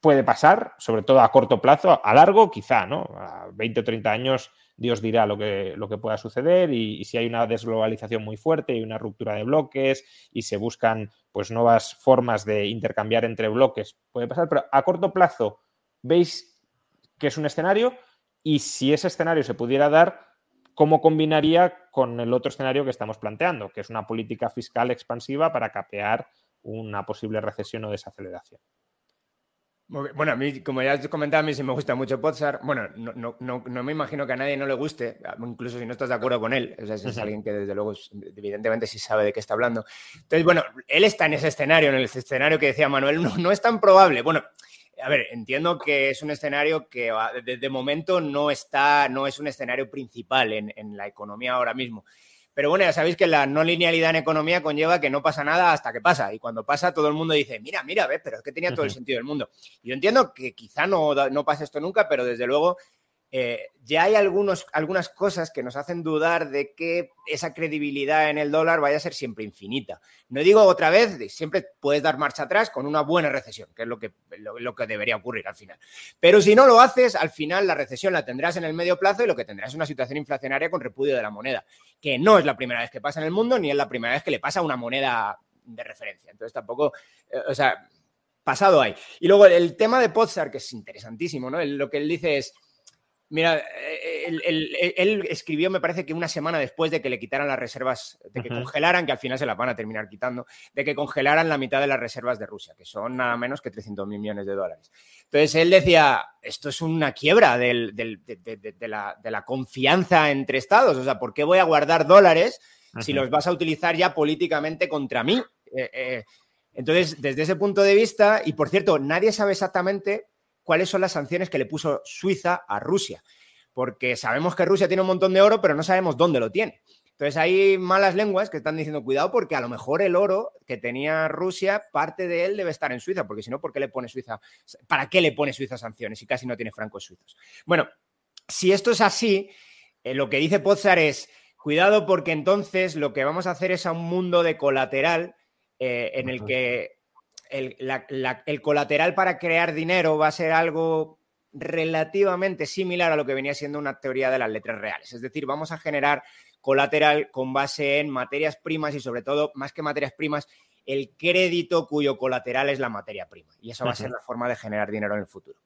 puede pasar, sobre todo a corto plazo, a largo quizá, ¿no? A 20 o 30 años Dios dirá lo que, pueda suceder y, si hay una desglobalización muy fuerte y una ruptura de bloques y se buscan pues nuevas formas de intercambiar entre bloques, puede pasar, pero a corto plazo veis que es un escenario y si ese escenario se pudiera dar, ¿cómo combinaría con el otro escenario que estamos planteando, que es una política fiscal expansiva para capear una posible recesión o desaceleración? Bueno, a mí, como ya has comentado, a mí sí me gusta mucho Pozar. Bueno, no, no, no, me imagino que a nadie no le guste, incluso si no estás de acuerdo con él. O sea, es alguien que desde luego, evidentemente, sí sabe de qué está hablando. Entonces, bueno, él está en ese escenario, en el escenario que decía Manuel, no, es tan probable. Bueno, a ver, entiendo que es un escenario que de, momento no está, no es un escenario principal en, en la economía ahora mismo. Pero bueno, ya sabéis que la no linealidad en economía conlleva que no pasa nada hasta que pasa. Y cuando pasa, todo el mundo dice, mira, mira, ves, pero es que tenía todo el sentido del mundo. Yo entiendo que quizá no, no pase esto nunca, pero desde luego eh, ya hay algunos, algunas cosas que nos hacen dudar de que esa credibilidad en el dólar vaya a ser siempre infinita. No digo otra vez, siempre puedes dar marcha atrás con una buena recesión, que es lo que, lo, que debería ocurrir al final. Pero si no lo haces, al final la recesión la tendrás en el medio plazo y lo que tendrás es una situación inflacionaria con repudio de la moneda, que no es la primera vez que pasa en el mundo ni es la primera vez que le pasa a una moneda de referencia. Entonces tampoco, eh, o sea, pasado hay. Y luego el tema de Potsdam, que es interesantísimo, ¿no? lo que él dice es Mira, eh, él, escribió, me parece que una semana después de que le quitaran las reservas, de que congelaran, que al final se las van a terminar quitando, de que congelaran la mitad de las reservas de Rusia, que son nada menos que 300 mil millones de dólares. Entonces él decía, esto es una quiebra de, la, confianza entre estados, o sea, ¿por qué voy a guardar dólares si los vas a utilizar ya políticamente contra mí? Eh, eh, Entonces, desde ese punto de vista, y por cierto, nadie sabe exactamente cuáles son las sanciones que le puso Suiza a Rusia, porque sabemos que Rusia tiene un montón de oro, pero no sabemos dónde lo tiene. Entonces hay malas lenguas que están diciendo, cuidado porque a lo mejor el oro que tenía Rusia, parte de él debe estar en Suiza, porque si no, ¿por qué le pone Suiza? ¿Para qué le pone Suiza sanciones si casi no tiene francos suizos? Bueno, si esto es así, eh, lo que dice Pozar es, cuidado porque entonces lo que vamos a hacer es a un mundo de colateral eh, en el que el colateral para crear dinero va a ser algo relativamente similar a lo que venía siendo una teoría de las letras reales. Es decir, vamos a generar colateral con base en materias primas y sobre todo, más que materias primas, el crédito cuyo colateral es la materia prima. Y esa va a ser la forma de generar dinero en el futuro.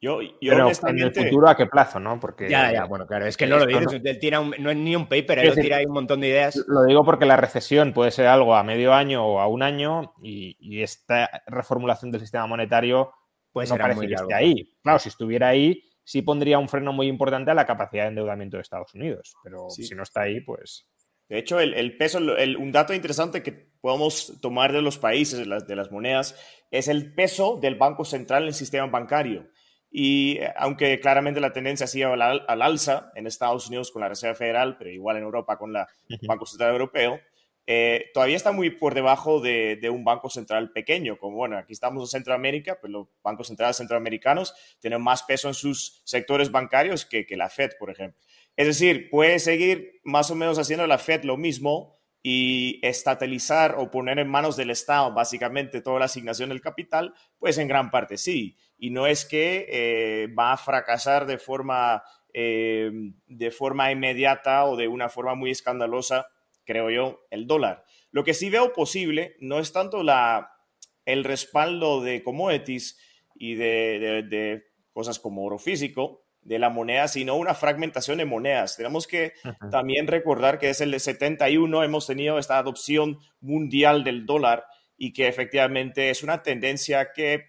Yo, yo Pero en el futuro, ¿a qué plazo, no? Porque, ya, ya, bueno, claro, es que no lo dices, no, no es ni un paper, él tira ahí un montón de ideas. Lo digo porque la recesión puede ser algo a medio año o a un año y, esta reformulación del sistema monetario pues no parece que esté ahí. Claro, si estuviera ahí, sí pondría un freno muy importante a la capacidad de endeudamiento de Estados Unidos, pero si no está ahí, pues... De hecho, el, peso, un dato interesante que podemos tomar de los países, de las, de las, monedas, es el peso del Banco Central en el sistema bancario. Y eh, aunque claramente la tendencia ha sido al, al, alza en Estados Unidos con la Reserva Federal, pero igual en Europa con el Banco Central Europeo, eh, todavía está muy por debajo de, un banco central pequeño, como bueno, aquí estamos en Centroamérica, pues los bancos centrales centroamericanos tienen más peso en sus sectores bancarios que, la Fed, por ejemplo. Es decir, puede seguir más o menos haciendo la Fed lo mismo y estatalizar o poner en manos del Estado básicamente toda la asignación del capital, pues en gran parte sí. Y no es que eh, va a fracasar de forma, eh, de forma inmediata o de una forma muy escandalosa creo yo, el dólar. Lo que sí veo posible no es tanto la, el respaldo de commodities y de, cosas como oro físico de la moneda, sino una fragmentación de monedas. Tenemos que también recordar que desde el 71 hemos tenido esta adopción mundial del dólar y que efectivamente es una tendencia que,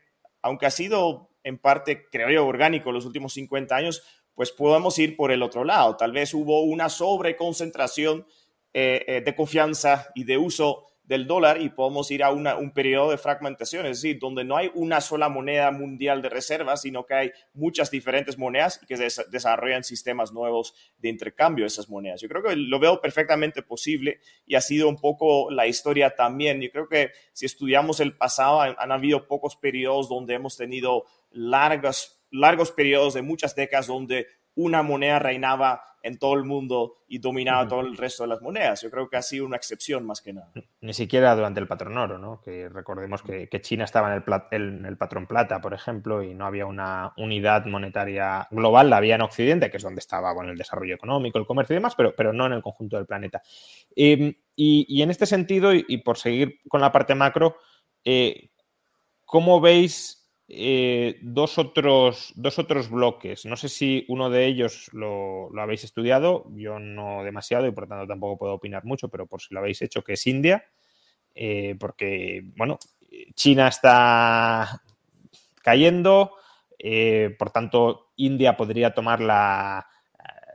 aunque ha sido en parte, creo yo, orgánico los últimos 50 años, pues podemos ir por el otro lado. Tal vez hubo una sobreconcentración eh, eh, de confianza y de uso del dólar y podemos ir a un periodo de fragmentación, es decir, donde no hay una sola moneda mundial de reserva, sino que hay muchas diferentes monedas y que desarrollan sistemas nuevos de intercambio de esas monedas. Yo creo que lo veo perfectamente posible y ha sido un poco la historia también. Yo creo que si estudiamos el pasado, han, habido pocos periodos donde hemos tenido largos, largos periodos de muchas décadas donde una moneda reinaba en todo el mundo y dominaba todo el resto de las monedas. Yo creo que ha sido una excepción más que nada. Ni siquiera durante el patrón oro, ¿no? Que recordemos que, China estaba en el, en el, patrón plata, por ejemplo, y no había una unidad monetaria global, la había en Occidente, que es donde estaba bueno, el desarrollo económico, el comercio y demás, pero, pero no en el conjunto del planeta. Em, y, en este sentido, y, por seguir con la parte macro, eh, ¿cómo veis eh, dos, otros, dos otros bloques. No sé si uno de ellos lo, habéis estudiado, yo no demasiado y por tanto tampoco puedo opinar mucho, pero por si lo habéis hecho, que es India, eh, porque, bueno, China está cayendo, eh, por tanto, India podría tomar la,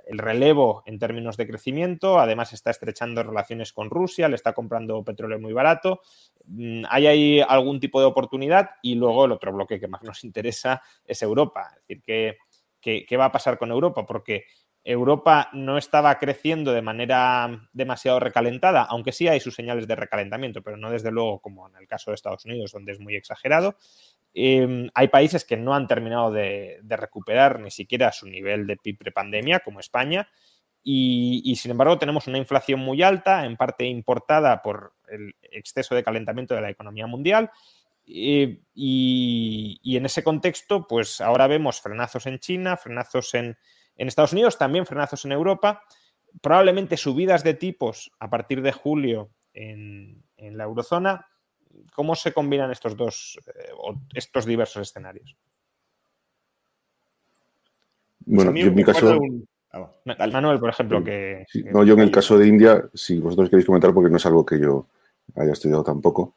el relevo en términos de crecimiento, además está estrechando relaciones con Rusia, le está comprando petróleo muy barato. Mm, hay ahí algún tipo de oportunidad y luego el otro bloque que más nos interesa es Europa. Es decir, ¿qué, qué, va a pasar con Europa? Porque Europa no estaba creciendo de manera demasiado recalentada, aunque sí hay sus señales de recalentamiento, pero no desde luego como en el caso de Estados Unidos, donde es muy exagerado. Em, hay países que no han terminado de, recuperar ni siquiera su nivel de PIB prepandemia, como España, y, sin embargo tenemos una inflación muy alta, en parte importada por el exceso de calentamiento de la economía mundial. Eh, y, en ese contexto, pues ahora vemos frenazos en China, frenazos en, Estados Unidos, también frenazos en Europa, probablemente subidas de tipos a partir de julio en la eurozona ¿Cómo se combinan estos dos, eh, estos diversos escenarios? Bueno, yo en mi caso... Ah, Manuel, por ejemplo, que... no, yo en el caso de India, si vosotros queréis comentar, porque no es algo que yo haya estudiado tampoco,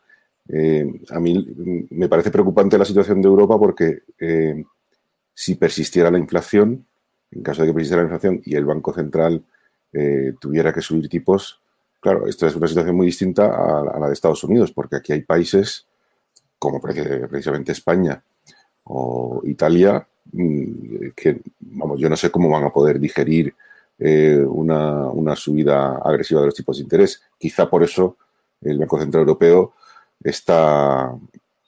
eh, a mí me parece preocupante la situación de Europa porque eh, si persistiera la inflación, en caso de que persistiera la inflación y el Banco Central tuviera que subir tipos, Claro, esta es una situación muy distinta a, la de Estados Unidos, porque aquí hay países como precisamente España o Italia, mm, que, vamos, yo no sé cómo van a poder digerir eh, una, subida agresiva de los tipos de interés. Quizá por eso el Banco Central Europeo está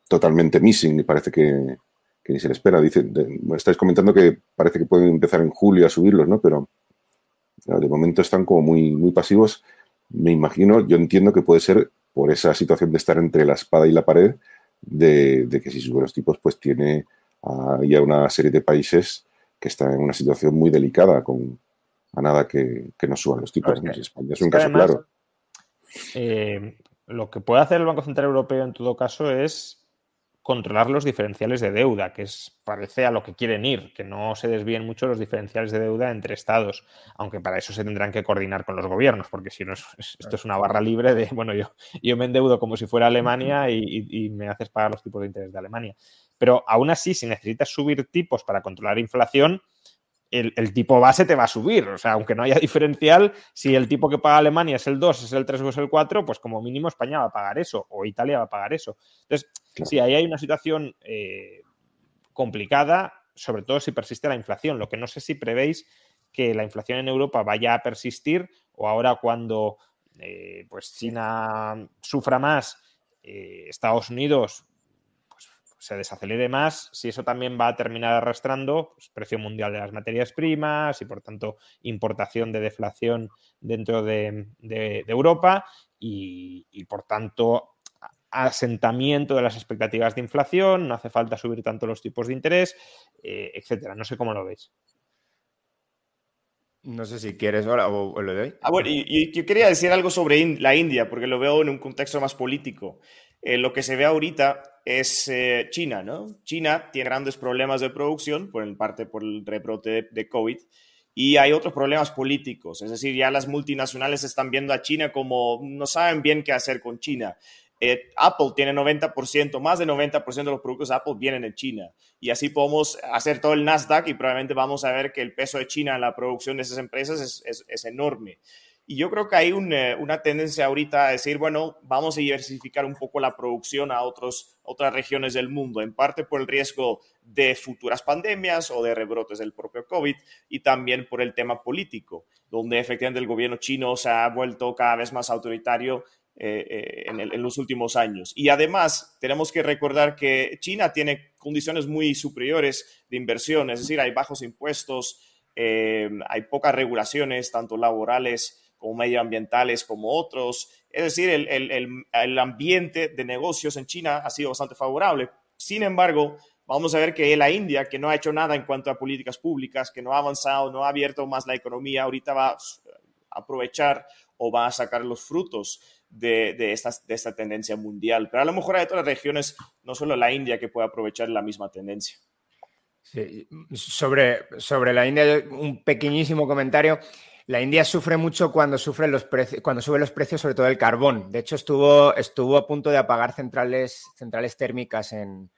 totalmente missing y parece que, ni se le espera. Dice, estáis comentando que parece que pueden empezar en julio a subirlos, ¿no? Pero de momento están como muy, muy pasivos. Me imagino, yo entiendo que puede ser por esa situación de estar entre la espada y la pared, de, que si suben los tipos, pues tiene ya una serie de países que están en una situación muy delicada con a nada que, no suban los tipos. España es un caso claro. Eh, lo que puede hacer el Banco Central Europeo en todo caso es controlar los diferenciales de deuda, que es, parece a lo que quieren ir, que no se desvíen mucho los diferenciales de deuda entre estados, aunque para eso se tendrán que coordinar con los gobiernos, porque si no, esto es una barra libre de, bueno, yo, yo me endeudo como si fuera Alemania y, y me haces pagar los tipos de interés de Alemania. Pero aún así, si necesitas subir tipos para controlar inflación, el, tipo base te va a subir. O sea, aunque no haya diferencial, si el tipo que paga Alemania es el 2, es el 3 o es el 4, pues como mínimo España va a pagar eso o Italia va a pagar eso. Entonces, sí, ahí hay una situación eh, complicada, sobre todo si persiste la inflación. Lo que no sé si prevéis que la inflación en Europa vaya a persistir o ahora cuando eh, pues China sufra más, eh, Estados Unidos se desacelere más, si eso también va a terminar arrastrando pues, precio mundial de las materias primas y por tanto importación de deflación dentro de, Europa y, por tanto asentamiento de las expectativas de inflación, no hace falta subir tanto los tipos de interés, eh, etcétera. No sé cómo lo veis. No sé si quieres ahora o, lo doy. Ah, bueno, y, yo quería decir algo sobre la India, porque lo veo en un contexto más político. Eh, lo que se ve ahorita es eh, China, ¿no? China tiene grandes problemas de producción, por en parte por el rebrote de, COVID, y hay otros problemas políticos, es decir, ya las multinacionales están viendo a China como no saben bien qué hacer con China. Eh, Apple tiene 90%, más de 90% de los productos de Apple vienen de China. Y así podemos hacer todo el Nasdaq y probablemente vamos a ver que el peso de China en la producción de esas empresas es enorme. Y yo creo que hay una tendencia ahorita a decir, bueno, vamos a diversificar un poco la producción a otros, otras regiones del mundo, en parte por el riesgo de futuras pandemias o de rebrotes del propio COVID y también por el tema político, donde efectivamente el gobierno chino se ha vuelto cada vez más autoritario eh, eh, en, los últimos años. Y además, tenemos que recordar que China tiene condiciones muy superiores de inversión, es decir, hay bajos impuestos, eh, hay pocas regulaciones, tanto laborales, como medioambientales como otros. Es decir, el, ambiente de negocios en China ha sido bastante favorable. Sin embargo, vamos a ver que la India, que no ha hecho nada en cuanto a políticas públicas, que no ha avanzado, no ha abierto más la economía, ahorita va a aprovechar o va a sacar los frutos de, de, esta, de esta tendencia mundial. Pero a lo mejor hay otras regiones, no solo la India, que puede aprovechar la misma tendencia. Sobre, sobre la India, un pequeñísimo comentario. La India sufre mucho cuando, sufren los cuando suben los precios, sobre todo el carbón. De hecho, estuvo, estuvo a punto de apagar centrales, centrales térmicas en,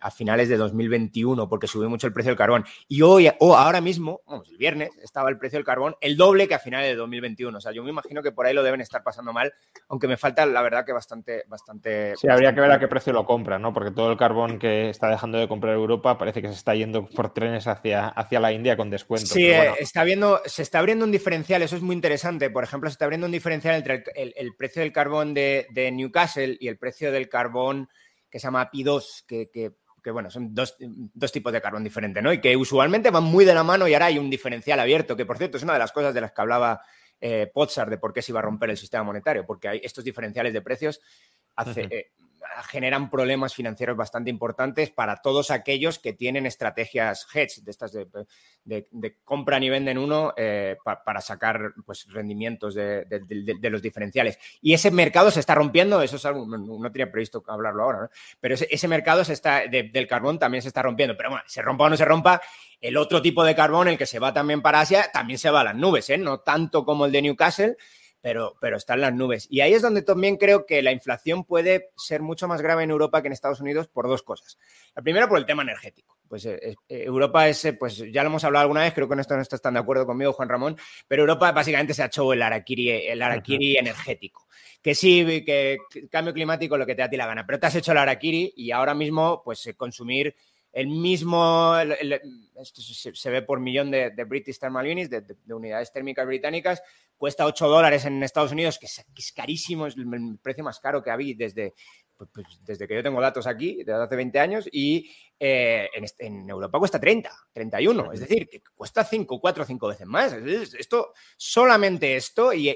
a finales de 2021 porque subió mucho el precio del carbón. Y hoy, o ahora mismo, vamos, el viernes, estaba el precio del carbón el doble que a finales de 2021. O sea, yo me imagino que por ahí lo deben estar pasando mal, aunque me falta, la verdad, que bastante... bastante sí, habría que ver a qué precio lo compra, ¿no? Porque todo el carbón que está dejando de comprar Europa parece que se está yendo por trenes hacia, hacia la India con descuento. Sí, eh, está viendo, se está abriendo un diferencial, eso es muy interesante. Por ejemplo, se está abriendo un diferencial entre el, precio del carbón de, de Newcastle y el precio del carbón que se llama Pi2, que, bueno, son dos, tipos de carbón diferentes, ¿no? Y que usualmente van muy de la mano y ahora hay un diferencial abierto, que por cierto es una de las cosas de las que hablaba eh, de por qué se iba a romper el sistema monetario, porque hay estos diferenciales de precios hace, generan problemas financieros bastante importantes para todos aquellos que tienen estrategias hedge, de estas de, compran y venden uno eh, para sacar pues, rendimientos de, los diferenciales. Y ese mercado se está rompiendo, eso es algo, no, tenía previsto hablarlo ahora, pero ese, mercado se está, del carbón también se está rompiendo. Pero bueno, se rompa o no se rompa, el otro tipo de carbón, el que se va también para Asia, también se va a las nubes, ¿eh? no tanto como el de Newcastle, pero, pero está en las nubes. Y ahí es donde también creo que la inflación puede ser mucho más grave en Europa que en Estados Unidos por dos cosas. La primera, por el tema energético. Pues Europa es, pues ya lo hemos hablado alguna vez, creo que en esto no estás tan de acuerdo conmigo, Juan Ramón, pero Europa básicamente se ha hecho el araquiri, el araquiri energético. Que sí, que cambio climático lo que te da a ti la gana, pero te has hecho el araquiri y ahora mismo, pues consumir el mismo, esto se, ve por millón de, British Thermal Units, de, unidades térmicas británicas, cuesta 8 dólares en Estados Unidos, que es, carísimo, es el precio más caro que había desde, pues, pues, desde que yo tengo datos aquí, desde hace 20 años, y eh, en, Europa cuesta 30, 31, es decir, que cuesta 5, 4 o 5 veces más. Esto, solamente esto y,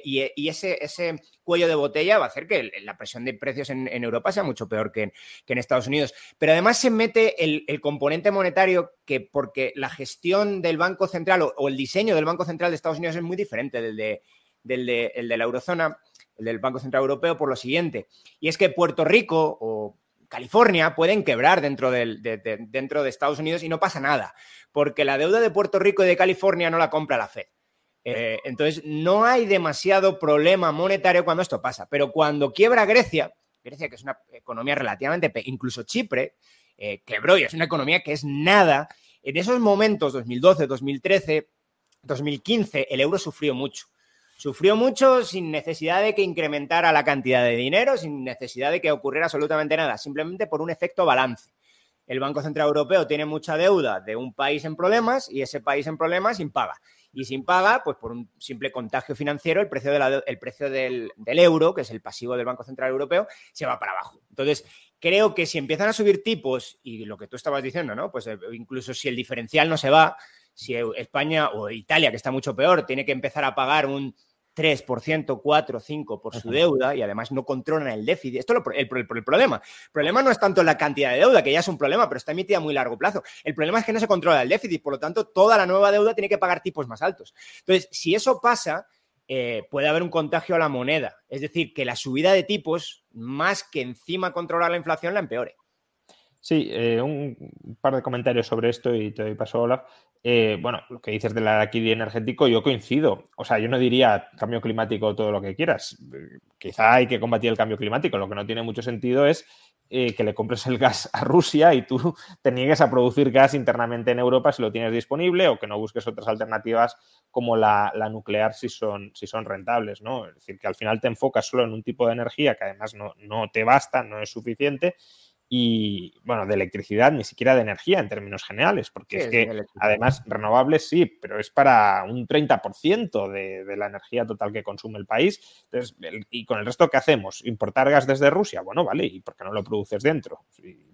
ese, ese, cuello de botella va a hacer que la presión de precios en, Europa sea mucho peor que en, Estados Unidos. Pero además se mete el, componente monetario que porque la gestión del Banco Central o, el diseño del Banco Central de Estados Unidos es muy diferente del de, del de, el de la eurozona el del Banco Central Europeo, por lo siguiente. Y es que Puerto Rico o California pueden quebrar dentro, de, dentro de Estados Unidos y no pasa nada, porque la deuda de Puerto Rico y de California no la compra la Fed. Eh, entonces, no hay demasiado problema monetario cuando esto pasa, pero cuando quiebra Grecia, Grecia que es una economía relativamente, incluso Chipre, eh, quebró y es una economía que es nada, en esos momentos, 2012, 2013, 2015, el euro sufrió mucho. Sufrió mucho sin necesidad de que incrementara la cantidad de dinero, sin necesidad de que ocurriera absolutamente nada, simplemente por un efecto balance. El Banco Central Europeo tiene mucha deuda de un país en problemas y ese país en problemas impaga. Y sin paga, pues por un simple contagio financiero, el precio, el precio del, del euro, que es el pasivo del Banco Central Europeo, se va para abajo. Entonces, creo que si empiezan a subir tipos, y lo que tú estabas diciendo, ¿no? Pues eh, incluso si el diferencial no se va, si España o Italia, que está mucho peor, tiene que empezar a pagar un 3%, 4, 5 por su deuda y además no controlan el déficit. Esto es el, el, problema. El problema no es tanto la cantidad de deuda, que ya es un problema, pero está emitida a muy largo plazo. El problema es que no se controla el déficit, por lo tanto, toda la nueva deuda tiene que pagar tipos más altos. Entonces, si eso pasa, eh, puede haber un contagio a la moneda. Es decir, que la subida de tipos, más que encima controlar la inflación, la empeore. Sí, eh, un par de comentarios sobre esto y te doy paso, Olaf. Eh, bueno, lo que dices del araquiri energético, yo coincido. O sea, yo no diría cambio climático todo lo que quieras. Quizá hay que combatir el cambio climático. Lo que no tiene mucho sentido es eh, que le compres el gas a Rusia y tú te niegues a producir gas internamente en Europa si lo tienes disponible o que no busques otras alternativas como la, nuclear si son, si son rentables, ¿no? Es decir, que al final te enfocas solo en un tipo de energía que además no, no te basta, no es suficiente y, bueno, de electricidad, ni siquiera de energía en términos generales, porque es que además renovables sí, pero es para un 30% de, de la energía total que consume el país. Entonces, ¿y con el resto qué hacemos? ¿Importar gas desde Rusia? Bueno, vale, ¿y por qué no lo produces dentro?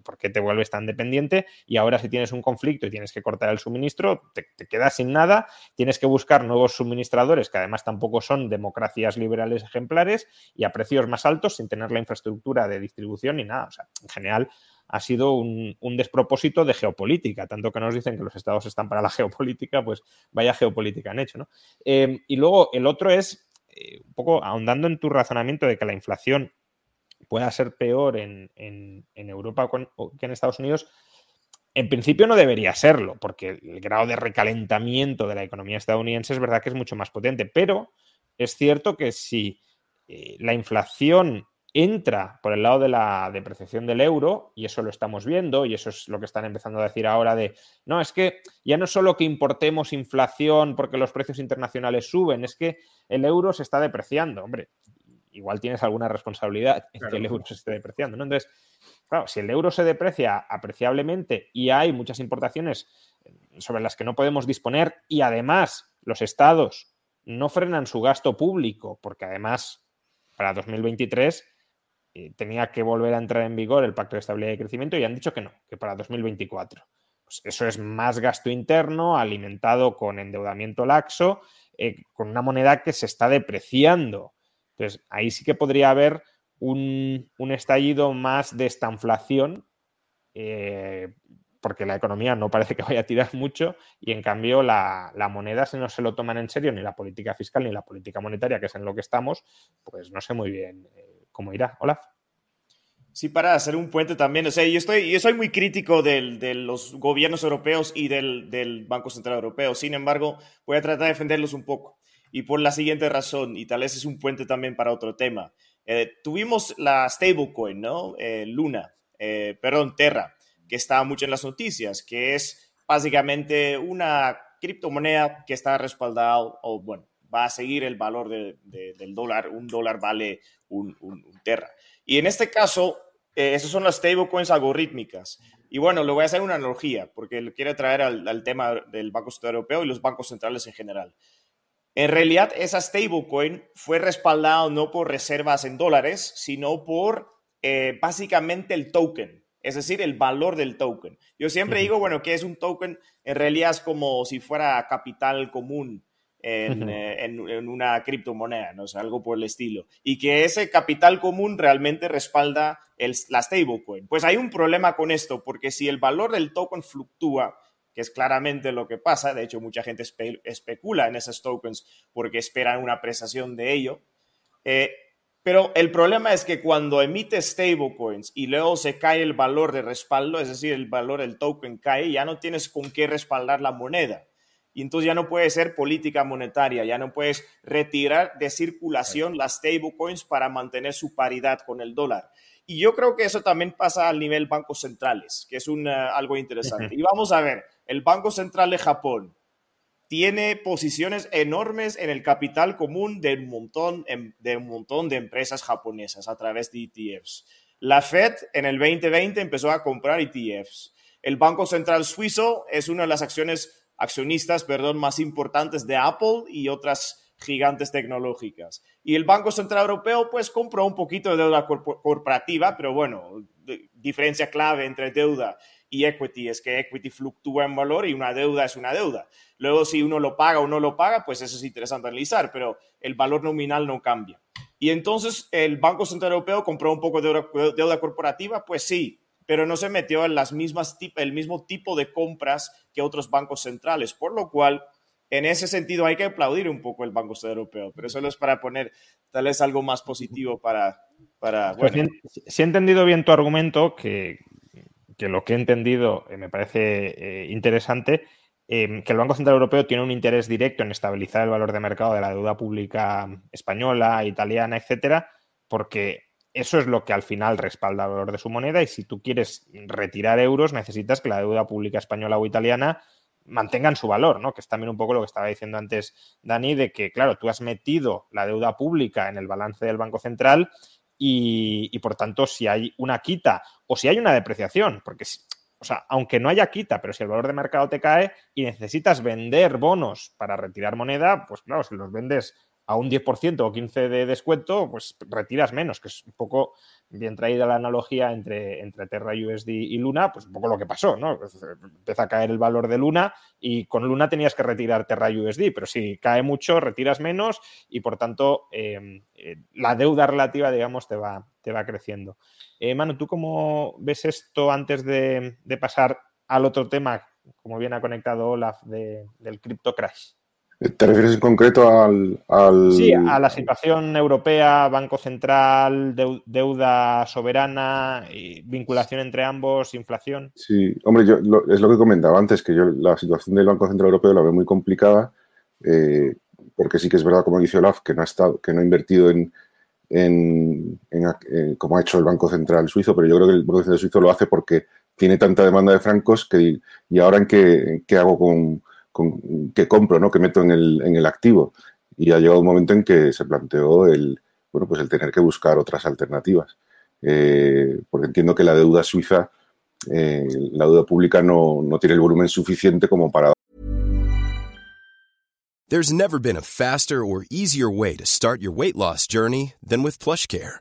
¿Por qué te vuelves tan dependiente? Y ahora si tienes un conflicto y tienes que cortar el suministro, te, te quedas sin nada, tienes que buscar nuevos suministradores, que además tampoco son democracias liberales ejemplares, y a precios más altos sin tener la infraestructura de distribución ni nada. O sea, en general, ha sido un, despropósito de geopolítica, tanto que nos dicen que los estados están para la geopolítica, pues vaya geopolítica han hecho, ¿no? Em, y luego el otro es, eh, un poco ahondando en tu razonamiento de que la inflación pueda ser peor en, Europa que en Estados Unidos, en principio no debería serlo, porque el grado de recalentamiento de la economía estadounidense es verdad que es mucho más potente, pero es cierto que si eh, la inflación entra por el lado de la depreciación del euro, y eso lo estamos viendo, y eso es lo que están empezando a decir ahora de, no, es que ya no solo que importemos inflación porque los precios internacionales suben, es que el euro se está depreciando. Hombre, igual tienes alguna responsabilidad en que el euro se esté depreciando, ¿no? Entonces, claro, si el euro se deprecia apreciablemente y hay muchas importaciones sobre las que no podemos disponer y además los estados no frenan su gasto público, porque además para 2023 tenía que volver a entrar en vigor el Pacto de Estabilidad y Crecimiento y han dicho que no, que para 2024. Pues eso es más gasto interno alimentado con endeudamiento laxo, eh, con una moneda que se está depreciando. Entonces, ahí sí que podría haber un, estallido más de esta inflación, eh, porque la economía no parece que vaya a tirar mucho y en cambio la, moneda, si no se lo toman en serio ni la política fiscal ni la política monetaria, que es en lo que estamos, pues no sé muy bien. Cómo irá. Olaf. Sí, para hacer un puente también. O sea, yo, estoy, yo soy muy crítico de los gobiernos europeos y del, Banco Central Europeo. Sin embargo, voy a tratar de defenderlos un poco. Y por la siguiente razón, y tal vez es un puente también para otro tema. Eh, tuvimos la stablecoin, ¿no? Eh, Luna, eh, perdón, Terra. que está mucho en las noticias, que es básicamente una criptomoneda que está respaldada o, bueno, va a seguir el valor del dólar. Un dólar vale un, terra. Y en este caso, eh, esas son las stablecoins algorítmicas. Y bueno, le voy a hacer una analogía, porque lo quiero traer al, tema del Banco Central Europeo y los bancos centrales en general. En realidad, esa stablecoin fue respaldada no por reservas en dólares, sino por eh, básicamente el token, es decir, el valor del token. Yo siempre digo, bueno, que es un token? En realidad es como si fuera capital común en, eh, una criptomoneda, ¿no? O algo por el estilo. Y que ese capital común realmente respalda el, la stablecoin. Pues hay un problema con esto, porque si el valor del token fluctúa, que es claramente lo que pasa, de hecho mucha gente especula en esos tokens porque esperan una apreciación de ello, eh, pero el problema es que cuando emite stablecoins y luego se cae el valor de respaldo, es decir, el valor del token cae, ya no tienes con qué respaldar la moneda. Y entonces ya no puede ser política monetaria, ya no puedes retirar de circulación las stablecoins para mantener su paridad con el dólar. Y yo creo que eso también pasa al nivel bancos centrales, que es un, algo interesante. Y vamos a ver, el Banco Central de Japón tiene posiciones enormes en el capital común de un montón, em, de, un montón de empresas japonesas a través de ETFs. La Fed en el 2020 empezó a comprar ETFs. El Banco Central Suizo es una de las acciones, accionistas perdón, más importantes de Apple y otras gigantes tecnológicas. Y el Banco Central Europeo pues compró un poquito de deuda corporativa, pero bueno, diferencia clave entre deuda y equity es que equity fluctúa en valor y una deuda es una deuda. Luego, si uno lo paga o no lo paga, pues eso es interesante analizar, pero el valor nominal no cambia. Y entonces, ¿el Banco Central Europeo compró un poco de deuda, corporativa? Pues sí, pero no se metió en las mismas el mismo tipo de compras que otros bancos centrales, por lo cual, en ese sentido, hay que aplaudir un poco el Banco Central Europeo, pero solo es para poner tal vez algo más positivo para... para pues si he entendido bien tu argumento, que que lo que he entendido eh, me parece eh, interesante, em, que el Banco Central Europeo tiene un interés directo en estabilizar el valor de mercado de la deuda pública española, italiana, etcétera, porque eso es lo que al final respalda el valor de su moneda y si tú quieres retirar euros necesitas que la deuda pública española o italiana mantengan su valor, ¿no? Que es también un poco lo que estaba diciendo antes Dani, de que, claro, tú has metido la deuda pública en el balance del Banco Central y, por tanto, si hay una quita o si hay una depreciación, porque, o sea, aunque no haya quita, pero si el valor de mercado te cae y necesitas vender bonos para retirar moneda, pues claro, si los vendes a un 10% o 15% de descuento, pues retiras menos, que es un poco bien traída la analogía entre, entre Terra USD y Luna, pues un poco lo que pasó, ¿no? Eh, empieza a caer el valor de Luna y con Luna tenías que retirar Terra USD, pero si cae mucho, retiras menos y por tanto em, eh, la deuda relativa, digamos, te va, te va creciendo. Eh, Manu, ¿tú cómo ves esto antes de, pasar al otro tema, como bien ha conectado Olaf, del crypto crash? ¿Te refieres en concreto al, Sí, a la situación europea, Banco Central, deuda soberana, y vinculación entre ambos, inflación? Sí, hombre, yo, es lo que comentaba antes, que yo la situación del Banco Central Europeo la veo muy complicada, eh, porque sí que es verdad, como dice Olaf, que no ha, estado, que no ha invertido en, en, como ha hecho el Banco Central Suizo, pero yo creo que el Banco Central Suizo lo hace porque tiene tanta demanda de francos que, y ahora en qué, qué hago con que compro, ¿no? que meto en el, en el activo. Y ha llegado un momento en que se planteó el, bueno, pues el tener que buscar otras alternativas. Eh, porque entiendo que la deuda suiza, eh, la deuda pública no, no tiene el volumen suficiente como para... There's never been a faster or easier way to start your weight loss journey than with PlushCare.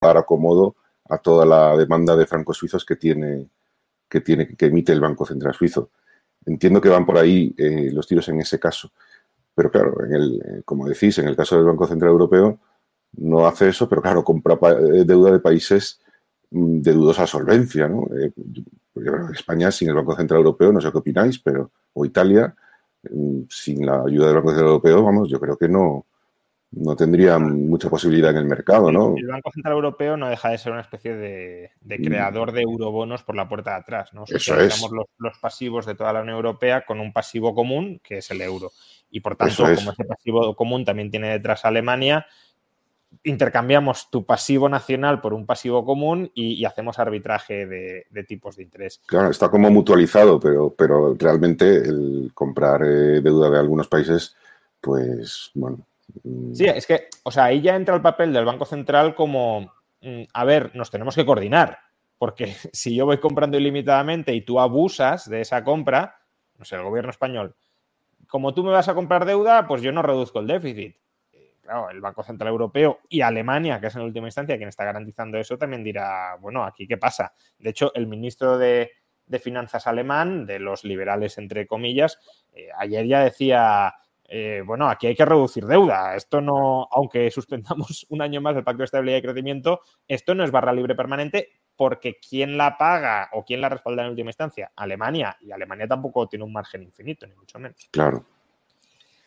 Dar acomodo a toda la demanda de francos suizos que tiene, que emite el Banco Central Suizo. Entiendo que van por ahí eh, los tiros en ese caso. Pero claro, en el, eh, como decís, en el caso del Banco Central Europeo, no hace eso, pero claro, compra eh, deuda de países mm, de dudosa solvencia, ¿no? Eh, España sin el Banco Central Europeo, no sé qué opináis, pero o Italia mm, sin la ayuda del Banco Central Europeo, vamos, yo creo que no, no tendría mucha posibilidad en el mercado, ¿no? El Banco Central Europeo no deja de ser una especie de, de creador de eurobonos por la puerta de atrás, ¿no? Eso es. Los, los, pasivos de toda la Unión Europea con un pasivo común, que es el euro. Y por tanto, como ese pasivo común también tiene detrás Alemania, intercambiamos tu pasivo nacional por un pasivo común y, y hacemos arbitraje de, de, tipos de interés. Claro, está como mutualizado, pero, pero realmente el comprar eh, deuda de algunos países, pues bueno. Sí, es que, o sea, ahí ya entra el papel del Banco Central como, mm, a ver, nos tenemos que coordinar, porque si yo voy comprando ilimitadamente y tú abusas de esa compra, no sé, el gobierno español, como tú me vas a comprar deuda, pues yo no reduzco el déficit claro, el Banco Central Europeo y Alemania, que es en última instancia quien está garantizando eso, también dirá, bueno, aquí qué pasa. De hecho, el ministro de, de Finanzas alemán, de los liberales, entre comillas, eh, ayer ya decía, eh, bueno, aquí hay que reducir deuda. Esto no, aunque suspendamos un año más el Pacto de Estabilidad y Crecimiento, esto no es barra libre permanente porque ¿quién la paga o quién la respalda en última instancia? Alemania. Y Alemania tampoco tiene un margen infinito, ni mucho menos. Claro.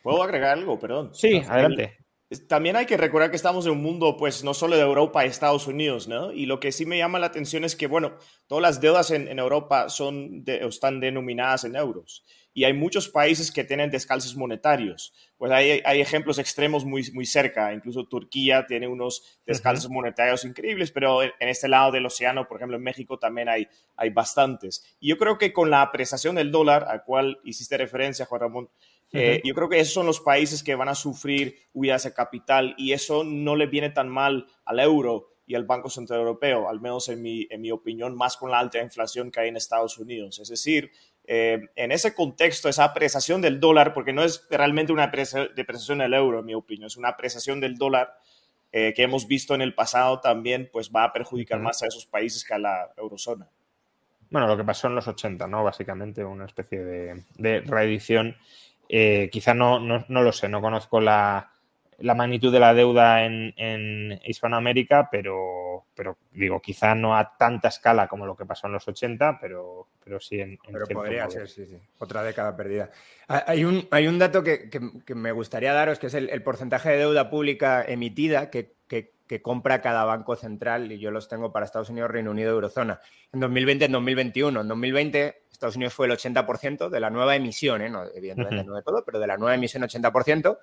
¿Puedo agregar algo? Perdón. Sí, adelante también hay que recordar que estamos en un mundo, pues, no solo de Europa y Estados Unidos, ¿no? Y lo que sí me llama la atención es que, bueno, todas las deudas en, en Europa son de, están denominadas en euros. Y hay muchos países que tienen descalces monetarios. Pues hay, hay ejemplos extremos muy, muy cerca. Incluso Turquía tiene unos descalces uh -huh. monetarios increíbles, pero en este lado del océano, por ejemplo, en México también hay, hay bastantes. Y yo creo que con la apreciación del dólar, al cual hiciste referencia, Juan Ramón, eh, yo creo que esos son los países que van a sufrir huidas de capital y eso no le viene tan mal al euro y al Banco Central Europeo, al menos en mi, en mi opinión, más con la alta inflación que hay en Estados Unidos. Es decir, eh, en ese contexto, esa apreciación del dólar, porque no es realmente una depreciación del euro, en mi opinión, es una apreciación del dólar eh, que hemos visto en el pasado también, pues va a perjudicar uh -huh. más a esos países que a la eurozona. Bueno, lo que pasó en los 80, ¿no? Básicamente una especie de, de reedición eh, quizá no, no, no, lo sé, no conozco la, la magnitud de la deuda en, en Hispanoamérica, pero, pero, digo, quizá no a tanta escala como lo que pasó en los 80, pero, pero sí en, en Pero podría modo. ser, sí, sí. Otra década perdida. Hay un, hay un dato que, que, que me gustaría daros, que es el, el, porcentaje de deuda pública emitida que, compra cada banco central, y yo los tengo para Estados Unidos, Reino Unido, Eurozona. En 2020, en 2021. En 2020, Estados Unidos fue el 80% de la nueva emisión, ¿eh? no, evidentemente uh -huh. no de todo, pero de la nueva emisión 80%.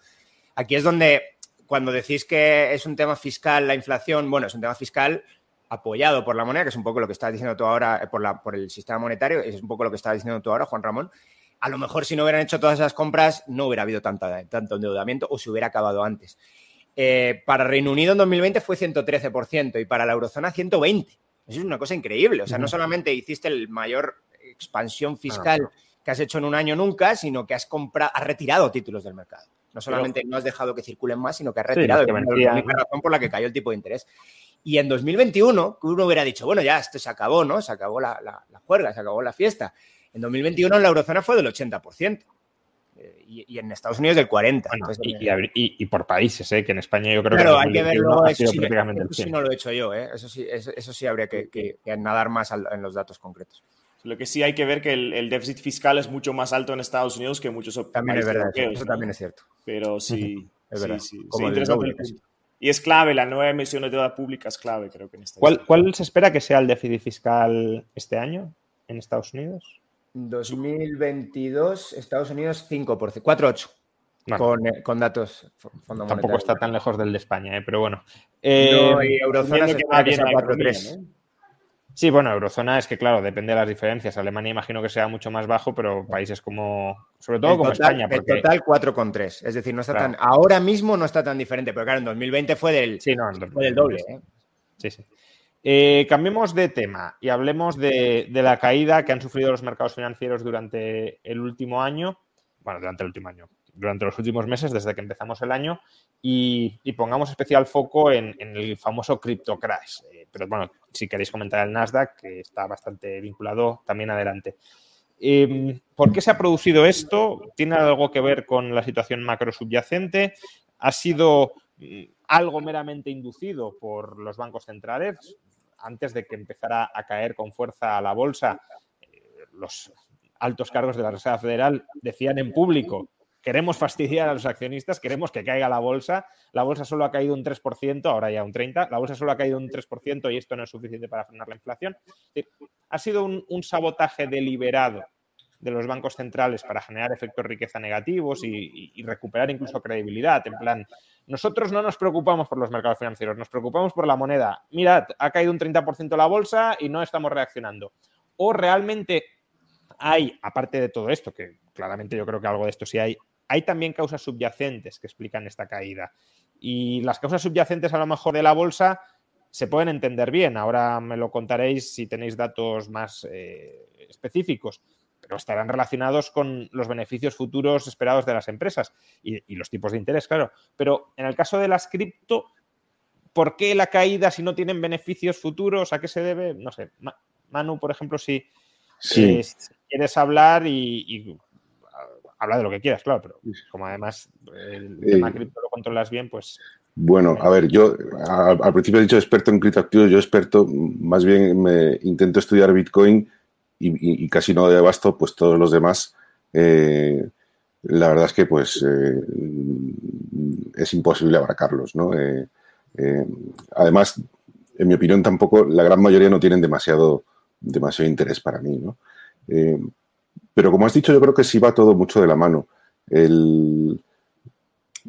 Aquí es donde, cuando decís que es un tema fiscal la inflación, bueno, es un tema fiscal apoyado por la moneda, que es un poco lo que estás diciendo tú ahora, eh, por, la, por el sistema monetario, es un poco lo que estás diciendo tú ahora, Juan Ramón. A lo mejor si no hubieran hecho todas esas compras, no hubiera habido tanta, tanto endeudamiento o se hubiera acabado antes. Eh, para Reino Unido en 2020 fue 113% y para la eurozona 120%. Eso es una cosa increíble. O sea, no solamente hiciste el mayor expansión fiscal ah, que has hecho en un año nunca, sino que has comprado, has retirado títulos del mercado. No solamente Pero, no has dejado que circulen más, sino que has retirado. Sí, que es la única razón por la que cayó el tipo de interés. Y en 2021, que uno hubiera dicho, bueno, ya esto se acabó, ¿no? Se acabó la, la, la juerga, se acabó la fiesta. En 2021 la eurozona fue del 80%. Eh, y, y, en Estados Unidos del 40%. Bueno, Entonces, y, y, y, por países, ¿eh? que en España yo creo claro, que hay que verlo, eso, sí, eso sí, no lo he hecho yo, ¿eh? eso, sí, eso, eso sí habría que, que, que nadar más al, en los datos concretos. Lo que sí hay que ver que el, el, déficit fiscal es mucho más alto en Estados Unidos que en muchos otros También es verdad, europeos, eso, ¿no? también es cierto. Pero sí, es verdad. sí, sí, sí Y es clave, la nueva emisión de deuda pública es clave, creo que en este ¿Cuál, ¿Cuál, se espera que sea el déficit fiscal este año? en Estados Unidos? 2022, Estados Unidos 5%, 4,8%. Con, eh, con, datos Tampoco está tan lejos del de España, ¿eh? pero bueno. Eh, no, y Eurozona se va bien a 4,3%. Sí, bueno, eurozona es que, claro, depende de las diferencias. Alemania imagino que sea mucho más bajo, pero países como, sobre todo como España. Porque... El total 4,3. Es decir, no está tan, ahora mismo no está tan diferente, pero claro, en 2020 fue del, sí, no, fue del doble. ¿eh? Sí, sí. Eh, cambiemos de tema y hablemos de, de, la caída que han sufrido los mercados financieros durante el último año, bueno, durante el último año, durante los últimos meses, desde que empezamos el año, y, y pongamos especial foco en, en el famoso crypto crash. Eh, pero bueno, si queréis comentar el Nasdaq, que está bastante vinculado, también adelante. Eh, ¿Por qué se ha producido esto? ¿Tiene algo que ver con la situación macro subyacente? ¿Ha sido mm, algo meramente inducido por los bancos centrales? Antes de que empezara a caer con fuerza a la bolsa, eh, los altos cargos de la Reserva Federal decían en público queremos fastidiar a los accionistas, queremos que caiga la bolsa. La bolsa solo ha caído un 3%, ahora ya un 30%. La bolsa solo ha caído un 3% y esto no es suficiente para frenar la inflación. Ha sido un, un sabotaje deliberado de los bancos centrales para generar efectos de riqueza negativos y, y, y, recuperar incluso credibilidad. En plan, nosotros no nos preocupamos por los mercados financieros, nos preocupamos por la moneda. Mirad, ha caído un 30% la bolsa y no estamos reaccionando. O realmente hay, aparte de todo esto, que claramente yo creo que algo de esto sí hay, hay también causas subyacentes que explican esta caída. Y las causas subyacentes a lo mejor de la bolsa se pueden entender bien. Ahora me lo contaréis si tenéis datos más eh, específicos, pero estarán relacionados con los beneficios futuros esperados de las empresas y, y, los tipos de interés, claro. Pero en el caso de las cripto, ¿por qué la caída si no tienen beneficios futuros? ¿A qué se debe? No sé. Manu, por ejemplo, si, sí. eh, si quieres hablar y, y habla de lo que quieras, claro, pero como además el tema cripto lo controlas bien, pues... Bueno, a ver, yo al, al principio he dicho experto en criptoactivos, yo experto, más bien me intento estudiar Bitcoin y, y, y casi no de abasto, pues todos los demás, eh, la verdad es que pues eh, es imposible abarcarlos, ¿no? Eh, eh, además, en mi opinión tampoco, la gran mayoría no tienen demasiado, demasiado interés para mí, ¿no? Pero como has dicho, yo creo que sí va todo mucho de la mano. El,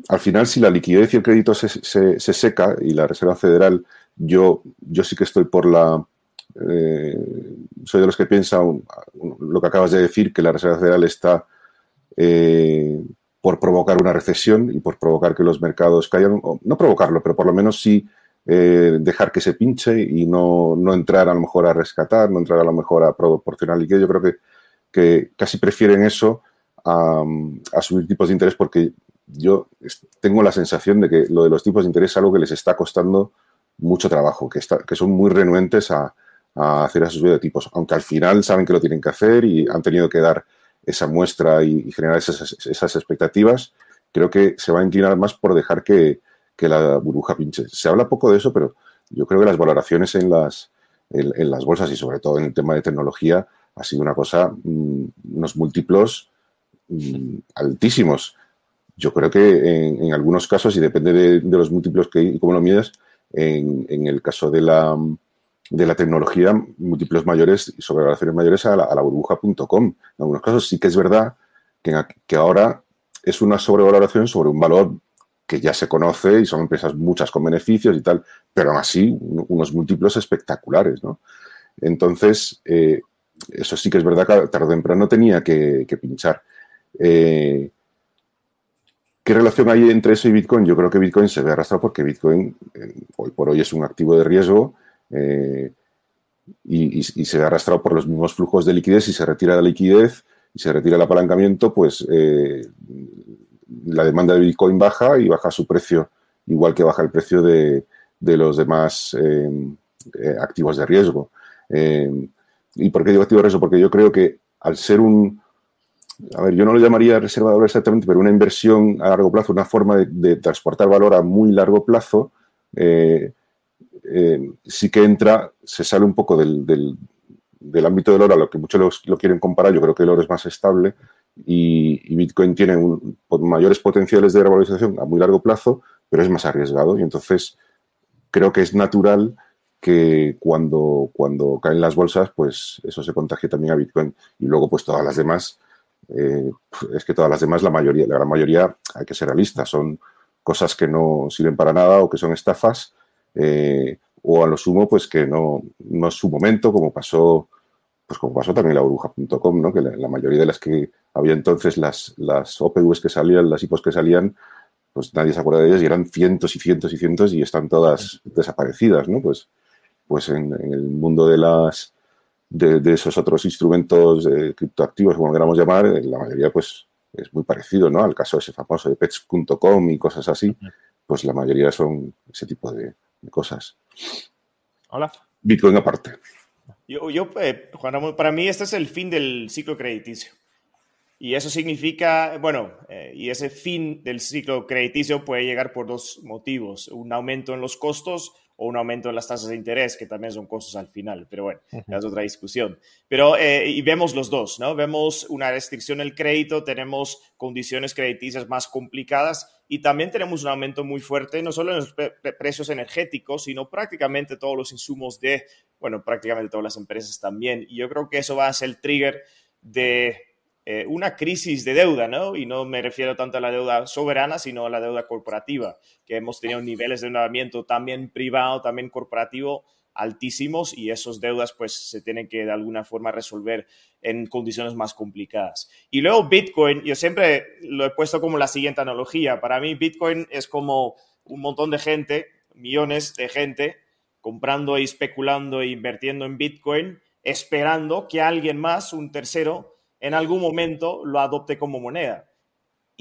al final, si la liquidez y el crédito se, se, se, seca y la Reserva Federal, yo, yo sí que estoy por la... Eh, soy de los que piensan lo que acabas de decir, que la Reserva Federal está eh, por provocar una recesión y por provocar que los mercados caigan, no provocarlo, pero por lo menos sí eh, dejar que se pinche y no, no, entrar a lo mejor a rescatar, no entrar a lo mejor a proporcionar liquidez. Yo creo que que casi prefieren eso a, a, subir tipos de interés porque yo tengo la sensación de que lo de los tipos de interés es algo que les está costando mucho trabajo, que, está, que son muy renuentes a, a hacer esa subida de tipos, aunque al final saben que lo tienen que hacer y han tenido que dar esa muestra y, y generar esas, esas, expectativas, creo que se va a inclinar más por dejar que, que, la burbuja pinche. Se habla poco de eso, pero yo creo que las valoraciones en las, en, en las bolsas y sobre todo en el tema de tecnología ha sido una cosa, mmm, unos múltiplos mmm, altísimos. Yo creo que en, algunos casos, y depende de, los múltiplos que y cómo lo mides, en, el caso de la, de la tecnología, múltiplos mayores y sobrevaloraciones mayores a la, a la burbuja.com. En algunos casos sí que es verdad que, que ahora es una sobrevaloración sobre un valor que ya se conoce y son empresas muchas con beneficios y tal, pero aún así unos múltiplos espectaculares, ¿no? Entonces, eh, eso sí que es verdad que tarde o temprano tenía que, pinchar. Eh, ¿Qué relación hay entre eso y Bitcoin? Yo creo que Bitcoin se ve arrastrado porque Bitcoin eh, hoy por hoy es un activo de riesgo eh, y, se ve arrastrado por los mismos flujos de liquidez. Si se retira la liquidez y se retira el apalancamiento, pues la demanda de Bitcoin baja y baja su precio, igual que baja el precio de, de los demás activos de riesgo. ¿Y por qué digo activo de riesgo? Porque yo creo que al ser un, a ver, yo no lo llamaría reserva de valor exactamente, pero una inversión a largo plazo, una forma de, transportar valor a muy largo plazo, eh, eh, sí que entra, se sale un poco del, del, ámbito del oro a lo que muchos lo, quieren comparar. Yo creo que el oro es más estable y, y Bitcoin tiene un, mayores potenciales de revalorización a muy largo plazo, pero es más arriesgado y entonces creo que es natural que cuando, cuando caen las bolsas, pues eso se contagia también a Bitcoin. Y luego, pues todas las demás, eh, es que todas las demás, la mayoría, la gran mayoría, hay que ser realistas, son cosas que no sirven para nada o que son estafas, eh, o a lo sumo, pues que no, no es su momento, como pasó, pues como pasó también la burbuja.com, ¿no? que la, mayoría de las que había entonces, las, las OPVs que salían, las IPOs que salían, pues nadie se acuerda de ellas y eran cientos y cientos y cientos y están todas desaparecidas, ¿no? Pues, pues en, el mundo de las de, esos otros instrumentos eh, criptoactivos, como queramos llamar, eh, la mayoría pues es muy parecido, ¿no? Al caso ese famoso de pets.com y cosas así, pues la mayoría son ese tipo de, cosas. Hola. Bitcoin aparte. Yo, yo eh, Juan para mí este es el fin del ciclo crediticio. Y eso significa, bueno, eh, y ese fin del ciclo crediticio puede llegar por dos motivos, un aumento en los costos o un aumento en las tasas de interés, que también son costos al final, pero bueno, es otra discusión. Pero, eh, y vemos los dos, ¿no? Vemos una restricción del crédito, tenemos condiciones crediticias más complicadas y también tenemos un aumento muy fuerte, no solo en los precios energéticos, sino prácticamente todos los insumos de, bueno, prácticamente todas las empresas también. Y yo creo que eso va a ser el trigger de eh, una crisis de deuda, ¿no? Y no me refiero tanto a la deuda soberana, sino a la deuda corporativa, que hemos tenido niveles de endeudamiento también privado, también corporativo altísimos y esos deudas pues se tienen que de alguna forma resolver en condiciones más complicadas. Y luego Bitcoin, yo siempre lo he puesto como la siguiente analogía. Para mí Bitcoin es como un montón de gente, millones de gente, comprando y especulando e invirtiendo en Bitcoin, esperando que alguien más, un tercero, en algún momento lo adopte como moneda.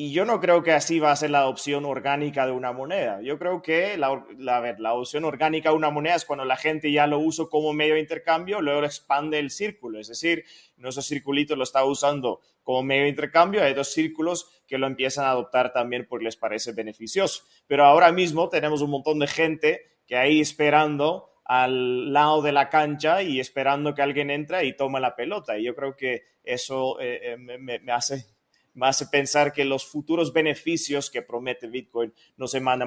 Y yo no creo que así va a ser la adopción orgánica de una moneda. Yo creo que la, la, adopción orgánica de una moneda es cuando la gente ya lo usa como medio de intercambio, luego expande el círculo. Es decir, nuestro circulito lo está usando como medio de intercambio, hay dos círculos que lo empiezan a adoptar también porque les parece beneficioso. Pero ahora mismo tenemos un montón de gente que ahí esperando al lado de la cancha y esperando que alguien entre y tome la pelota. Y yo creo que eso eh, eh, me, hace, me hace pensar que los futuros beneficios que promete Bitcoin no se van a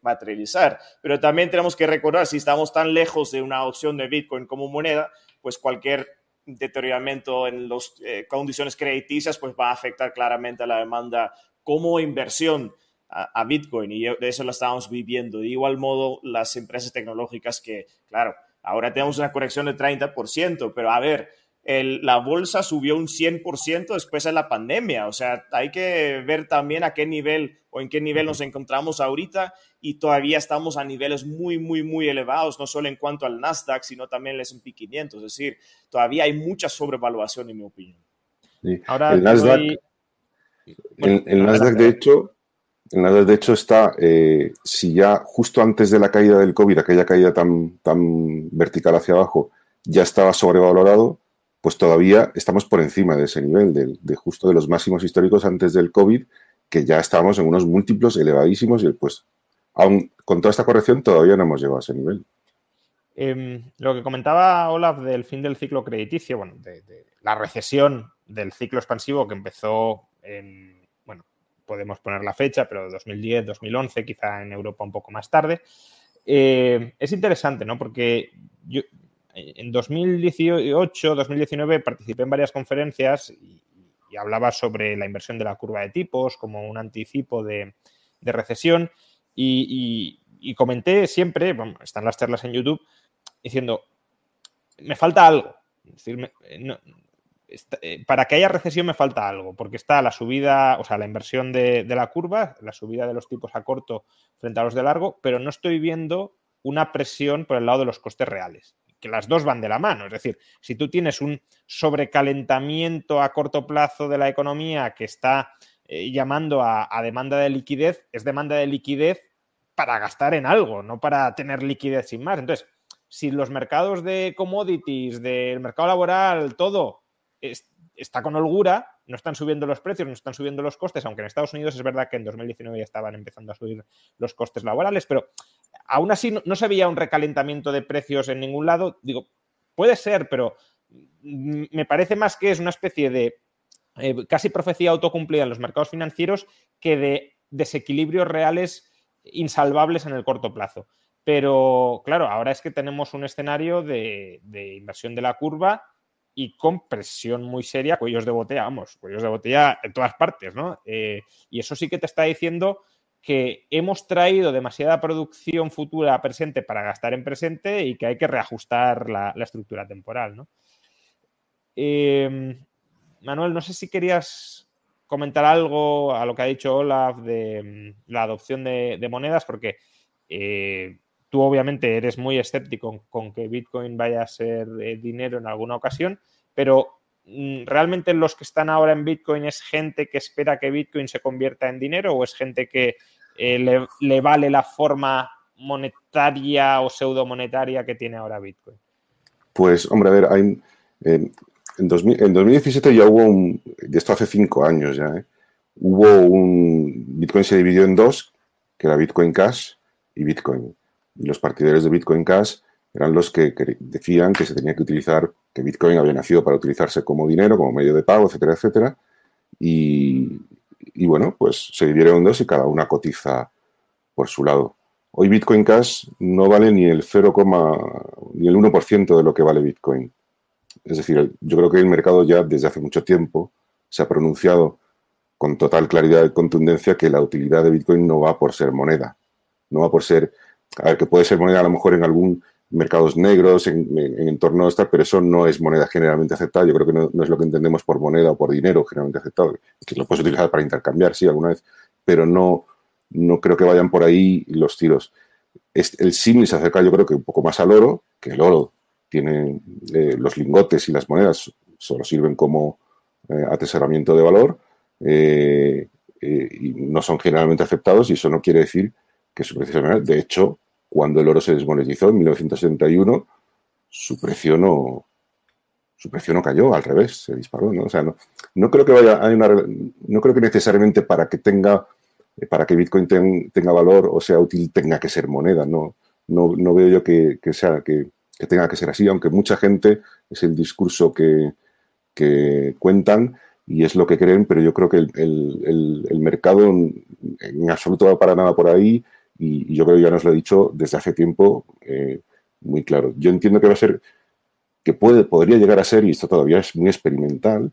materializar. Pero también tenemos que recordar, si estamos tan lejos de una opción de Bitcoin como moneda, pues cualquier deterioramiento en las eh, condiciones crediticias pues va a afectar claramente a la demanda como inversión a, Bitcoin y de eso lo estamos viviendo. De igual modo, las empresas tecnológicas que, claro, ahora tenemos una corrección de 30%, pero a ver, la bolsa subió un 100% después de la pandemia. O sea, hay que ver también a qué nivel o en qué nivel nos encontramos ahorita y todavía estamos a niveles muy, muy, muy elevados, no solo en cuanto al Nasdaq, sino también el S&P 500. Es decir, todavía hay mucha sobrevaluación, en mi opinión. Ahora, el Nasdaq, el Nasdaq de hecho, de hecho, está, eh, si ya justo antes de la caída del COVID, aquella caída tan, tan vertical hacia abajo, ya estaba sobrevalorado, pues todavía estamos por encima de ese nivel, de, justo de los máximos históricos antes del COVID, que ya estábamos en unos múltiplos elevadísimos y pues aún con toda esta corrección todavía no hemos llegado a ese nivel. Em, lo que comentaba Olaf del fin del ciclo crediticio, bueno, de la recesión del ciclo expansivo que empezó en podemos poner la fecha, pero 2010, 2011, quizá en Europa un poco más tarde. Eh, es interesante, ¿no? Porque yo en 2018, 2019 participé en varias conferencias y, hablaba sobre la inversión de la curva de tipos como un anticipo de, recesión y, comenté siempre, están las charlas en YouTube, diciendo, me falta algo. Es decir, no, eh, para que haya recesión me falta algo, porque está la subida, o sea, la inversión de, la curva, la subida de los tipos a corto frente a los de largo, pero no estoy viendo una presión por el lado de los costes reales, que las dos van de la mano. Es decir, si tú tienes un sobrecalentamiento a corto plazo de la economía que está eh, llamando a, demanda de liquidez, es demanda de liquidez para gastar en algo, no para tener liquidez sin más. Entonces, si los mercados de commodities, del mercado laboral, todo está con holgura, no están subiendo los precios, no están subiendo los costes, aunque en Estados Unidos es verdad que en 2019 ya estaban empezando a subir los costes laborales, pero aún así no, se veía un recalentamiento de precios en ningún lado. Digo, puede ser, pero me parece más que es una especie de eh, casi profecía autocumplida en los mercados financieros que de desequilibrios reales insalvables en el corto plazo. Pero claro, ahora es que tenemos un escenario de, inversión de la curva y con presión muy seria, cuellos de botella, vamos, cuellos de botella en todas partes, ¿no? Eh, y eso sí que te está diciendo que hemos traído demasiada producción futura a presente para gastar en presente y que hay que reajustar la, estructura temporal, ¿no? Eh, Manuel, no sé si querías comentar algo a lo que ha dicho Olaf de mm, la adopción de, monedas, porque eh, tú obviamente eres muy escéptico con que Bitcoin vaya a ser eh, dinero en alguna ocasión, pero mm, ¿realmente los que están ahora en Bitcoin es gente que espera que Bitcoin se convierta en dinero o es gente que eh, le, vale la forma monetaria o pseudo monetaria que tiene ahora Bitcoin? Pues, hombre, a ver, hay, en, 2017 ya hubo un, de esto hace cinco años ya, ¿eh? hubo un, Bitcoin se dividió en dos, que era Bitcoin Cash y Bitcoin. Los partidarios de Bitcoin Cash eran los que, decían que se tenía que utilizar, que Bitcoin había nacido para utilizarse como dinero, como medio de pago, etcétera, etcétera. Y, y bueno, pues se dividieron dos y cada una cotiza por su lado. Hoy Bitcoin Cash no vale ni el 0, ni el 1% de lo que vale Bitcoin. Es decir, yo creo que el mercado ya desde hace mucho tiempo se ha pronunciado con total claridad y contundencia que la utilidad de Bitcoin no va por ser moneda, no va por ser, a ver, que puede ser moneda a lo mejor en algún mercados negros, en, entornos tal, pero eso no es moneda generalmente aceptada. Yo creo que no, es lo que entendemos por moneda o por dinero generalmente aceptado, que lo puedes utilizar para intercambiar, sí, alguna vez, pero no, no creo que vayan por ahí los tiros. el símil se acerca yo creo que un poco más al oro, que el oro tiene eh, los lingotes y las monedas solo sirven como eh, atesoramiento de valor eh, y no son generalmente aceptados y eso no quiere decir que su precio De hecho, cuando el oro se desmonetizó en 1971, su precio no, su precio no cayó, al revés, se disparó, ¿no? O sea, no, no creo que vaya, hay una, no creo que necesariamente para que tenga, para que Bitcoin tenga valor o sea útil tenga que ser moneda, no, no, no veo yo que, que sea, que, que tenga que ser así, aunque mucha gente es el discurso que, cuentan y es lo que creen, pero yo creo que el, mercado en, absoluto va para nada por ahí y, yo creo que ya nos lo he dicho desde hace tiempo eh, muy claro. Yo entiendo que va a ser, que puede, podría llegar a ser, y esto todavía es muy experimental,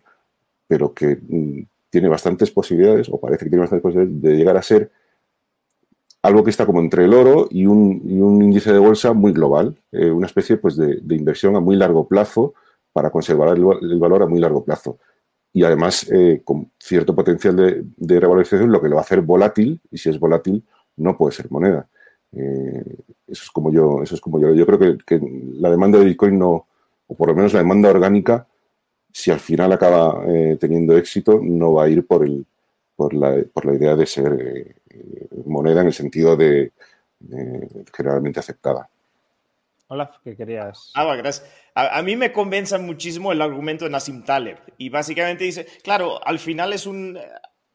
pero que mm, tiene bastantes posibilidades, o parece que tiene bastantes posibilidades, de llegar a ser algo que está como entre el oro y un, índice de bolsa muy global, eh, una especie pues, de, inversión a muy largo plazo para conservar el, valor a muy largo plazo. Y además eh, con cierto potencial de, revalorización, lo que lo va a hacer volátil, y si es volátil, no puede ser moneda. Eh, eso es como yo, eso es como yo. Yo creo que, que, la demanda de Bitcoin no, o por lo menos la demanda orgánica, si al final acaba teniendo éxito, no va a ir por el, por la, por la idea de ser eh, moneda en el sentido de, generalmente aceptada. Hola, ¿qué querías? Ah, gracias. A, mí me convence muchísimo el argumento de Nassim Taleb y básicamente dice, claro, al final es, un,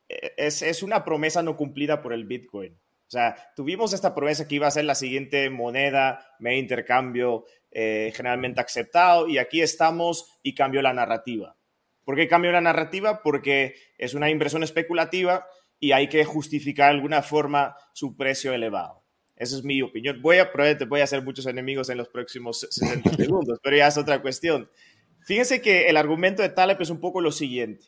es, es una promesa no cumplida por el Bitcoin. O sea, tuvimos esta promesa que iba a ser la siguiente moneda, medio intercambio eh, generalmente aceptado y aquí estamos y cambió la narrativa. ¿Por qué cambio la narrativa? Porque es una inversión especulativa y hay que justificar de alguna forma su precio elevado. Esa es mi opinión. Voy a, voy a hacer muchos enemigos en los próximos 60 segundos, pero ya es otra cuestión. Fíjense que el argumento de Taleb es un poco lo siguiente.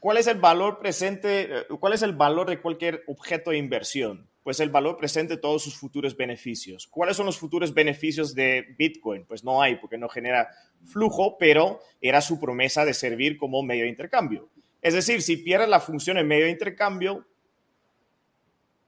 ¿Cuál es el valor presente, eh, cuál es el valor de cualquier objeto de inversión? pues el valor presente todos sus futuros beneficios. ¿Cuáles son los futuros beneficios de Bitcoin? Pues no hay, porque no genera flujo, pero era su promesa de servir como medio de intercambio. Es decir, si pierde la función en medio de intercambio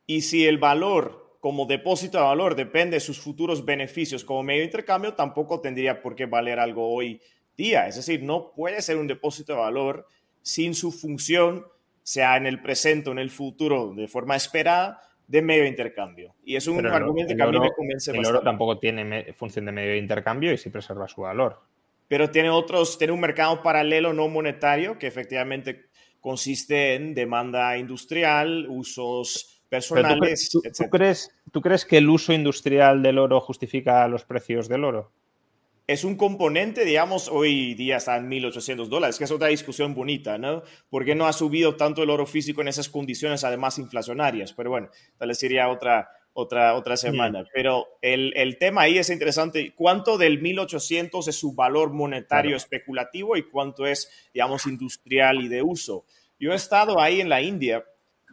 y si el valor como depósito de valor depende de sus futuros beneficios como medio de intercambio, tampoco tendría por qué valer algo hoy día. Es decir, no puede ser un depósito de valor sin su función, sea en el presente o en el futuro, de forma esperada, de medio de intercambio. Y es un argumento que a mí me convence El oro tampoco tiene función de medio de intercambio y sí preserva su valor. Pero tiene otros, tiene un mercado paralelo no monetario que efectivamente consiste en demanda industrial, usos personales, ¿tú, crees, ¿Tú crees que el uso industrial del oro justifica los precios del oro? Es un componente, digamos, hoy día está en 1.800 dólares, que es otra discusión bonita, ¿no? ¿Por qué no ha subido tanto el oro físico en esas condiciones, además inflacionarias? Pero bueno, tal vez sería otra, otra, otra semana. Pero el, el, tema ahí es interesante. ¿Cuánto del 1800 es su valor monetario especulativo y cuánto es, digamos, industrial y de uso? Yo he estado ahí en la India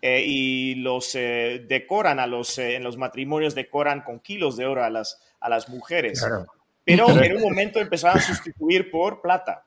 eh, y los eh, decoran a los, eh, en los matrimonios, decoran con kilos de oro a las, a las mujeres. Pero en un momento empezaron a sustituir por plata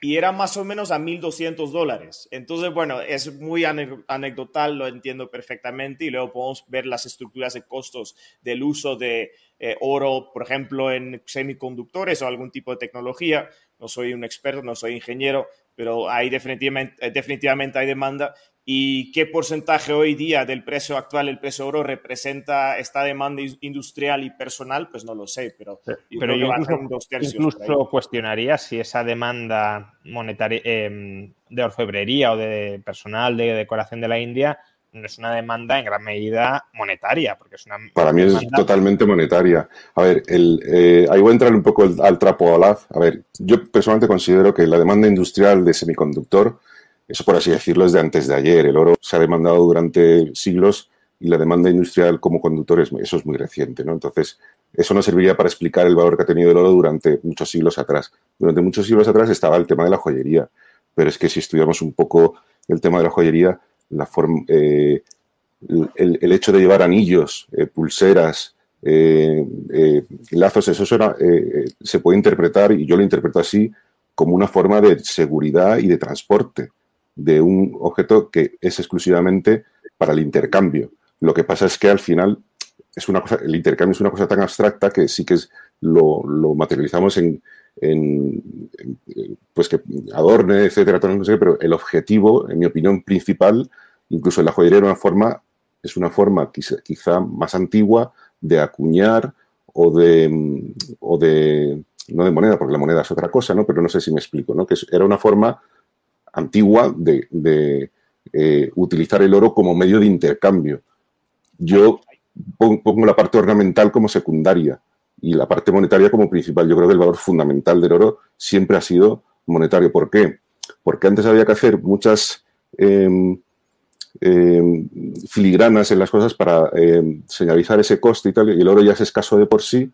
y era más o menos a 1.200 dólares. Entonces, bueno, es muy anecdotal, lo entiendo perfectamente, y luego podemos ver las estructuras de costos del uso de oro, por ejemplo, en semiconductores o algún tipo de tecnología. No soy un experto, no soy ingeniero, pero ahí definitivamente, definitivamente hay demanda y qué porcentaje hoy día del precio actual, el precio oro, representa esta demanda industrial y personal, pues no lo sé, pero, yo pero incluso, cuestionaría si esa demanda monetaria em, de orfebrería o de personal de decoración de la India no es una demanda en gran medida monetaria, porque es una... Para mí es totalmente monetaria. A ver, el, eh, ahí voy a entrar un poco al trapo a A ver, yo personalmente considero que la demanda industrial de semiconductor eso, por así decirlo, es de antes de ayer. El oro se ha demandado durante siglos y la demanda industrial como conductor, eso es muy reciente, ¿no? Entonces, eso no serviría para explicar el valor que ha tenido el oro durante muchos siglos atrás. Durante muchos siglos atrás estaba el tema de la joyería, pero es que si estudiamos un poco el tema de la joyería, la forma, eh, el, hecho de llevar anillos, eh, pulseras, eh, lazos, eso se puede interpretar, y yo lo interpreto así, como una forma de seguridad y de transporte de un objeto que es exclusivamente para el intercambio. Lo que pasa es que al final es una cosa, el intercambio es una cosa tan abstracta que sí que es, lo, materializamos en, pues que adorne, etcétera, pero el objetivo, en mi opinión principal, incluso en la joyería una forma, es una forma quizá, más antigua de acuñar o de, o de, no de moneda, porque la moneda es otra cosa, ¿no? Pero no sé si me explico, ¿no? Que era una forma antigua de, eh, utilizar el oro como medio de intercambio. Yo pongo la parte ornamental como secundaria y la parte monetaria como principal. Yo creo que el valor fundamental del oro siempre ha sido monetario. ¿Por qué? Porque antes había que hacer muchas em, em, filigranas en las cosas para em, señalizar ese coste y tal, y el oro ya es escaso de por sí,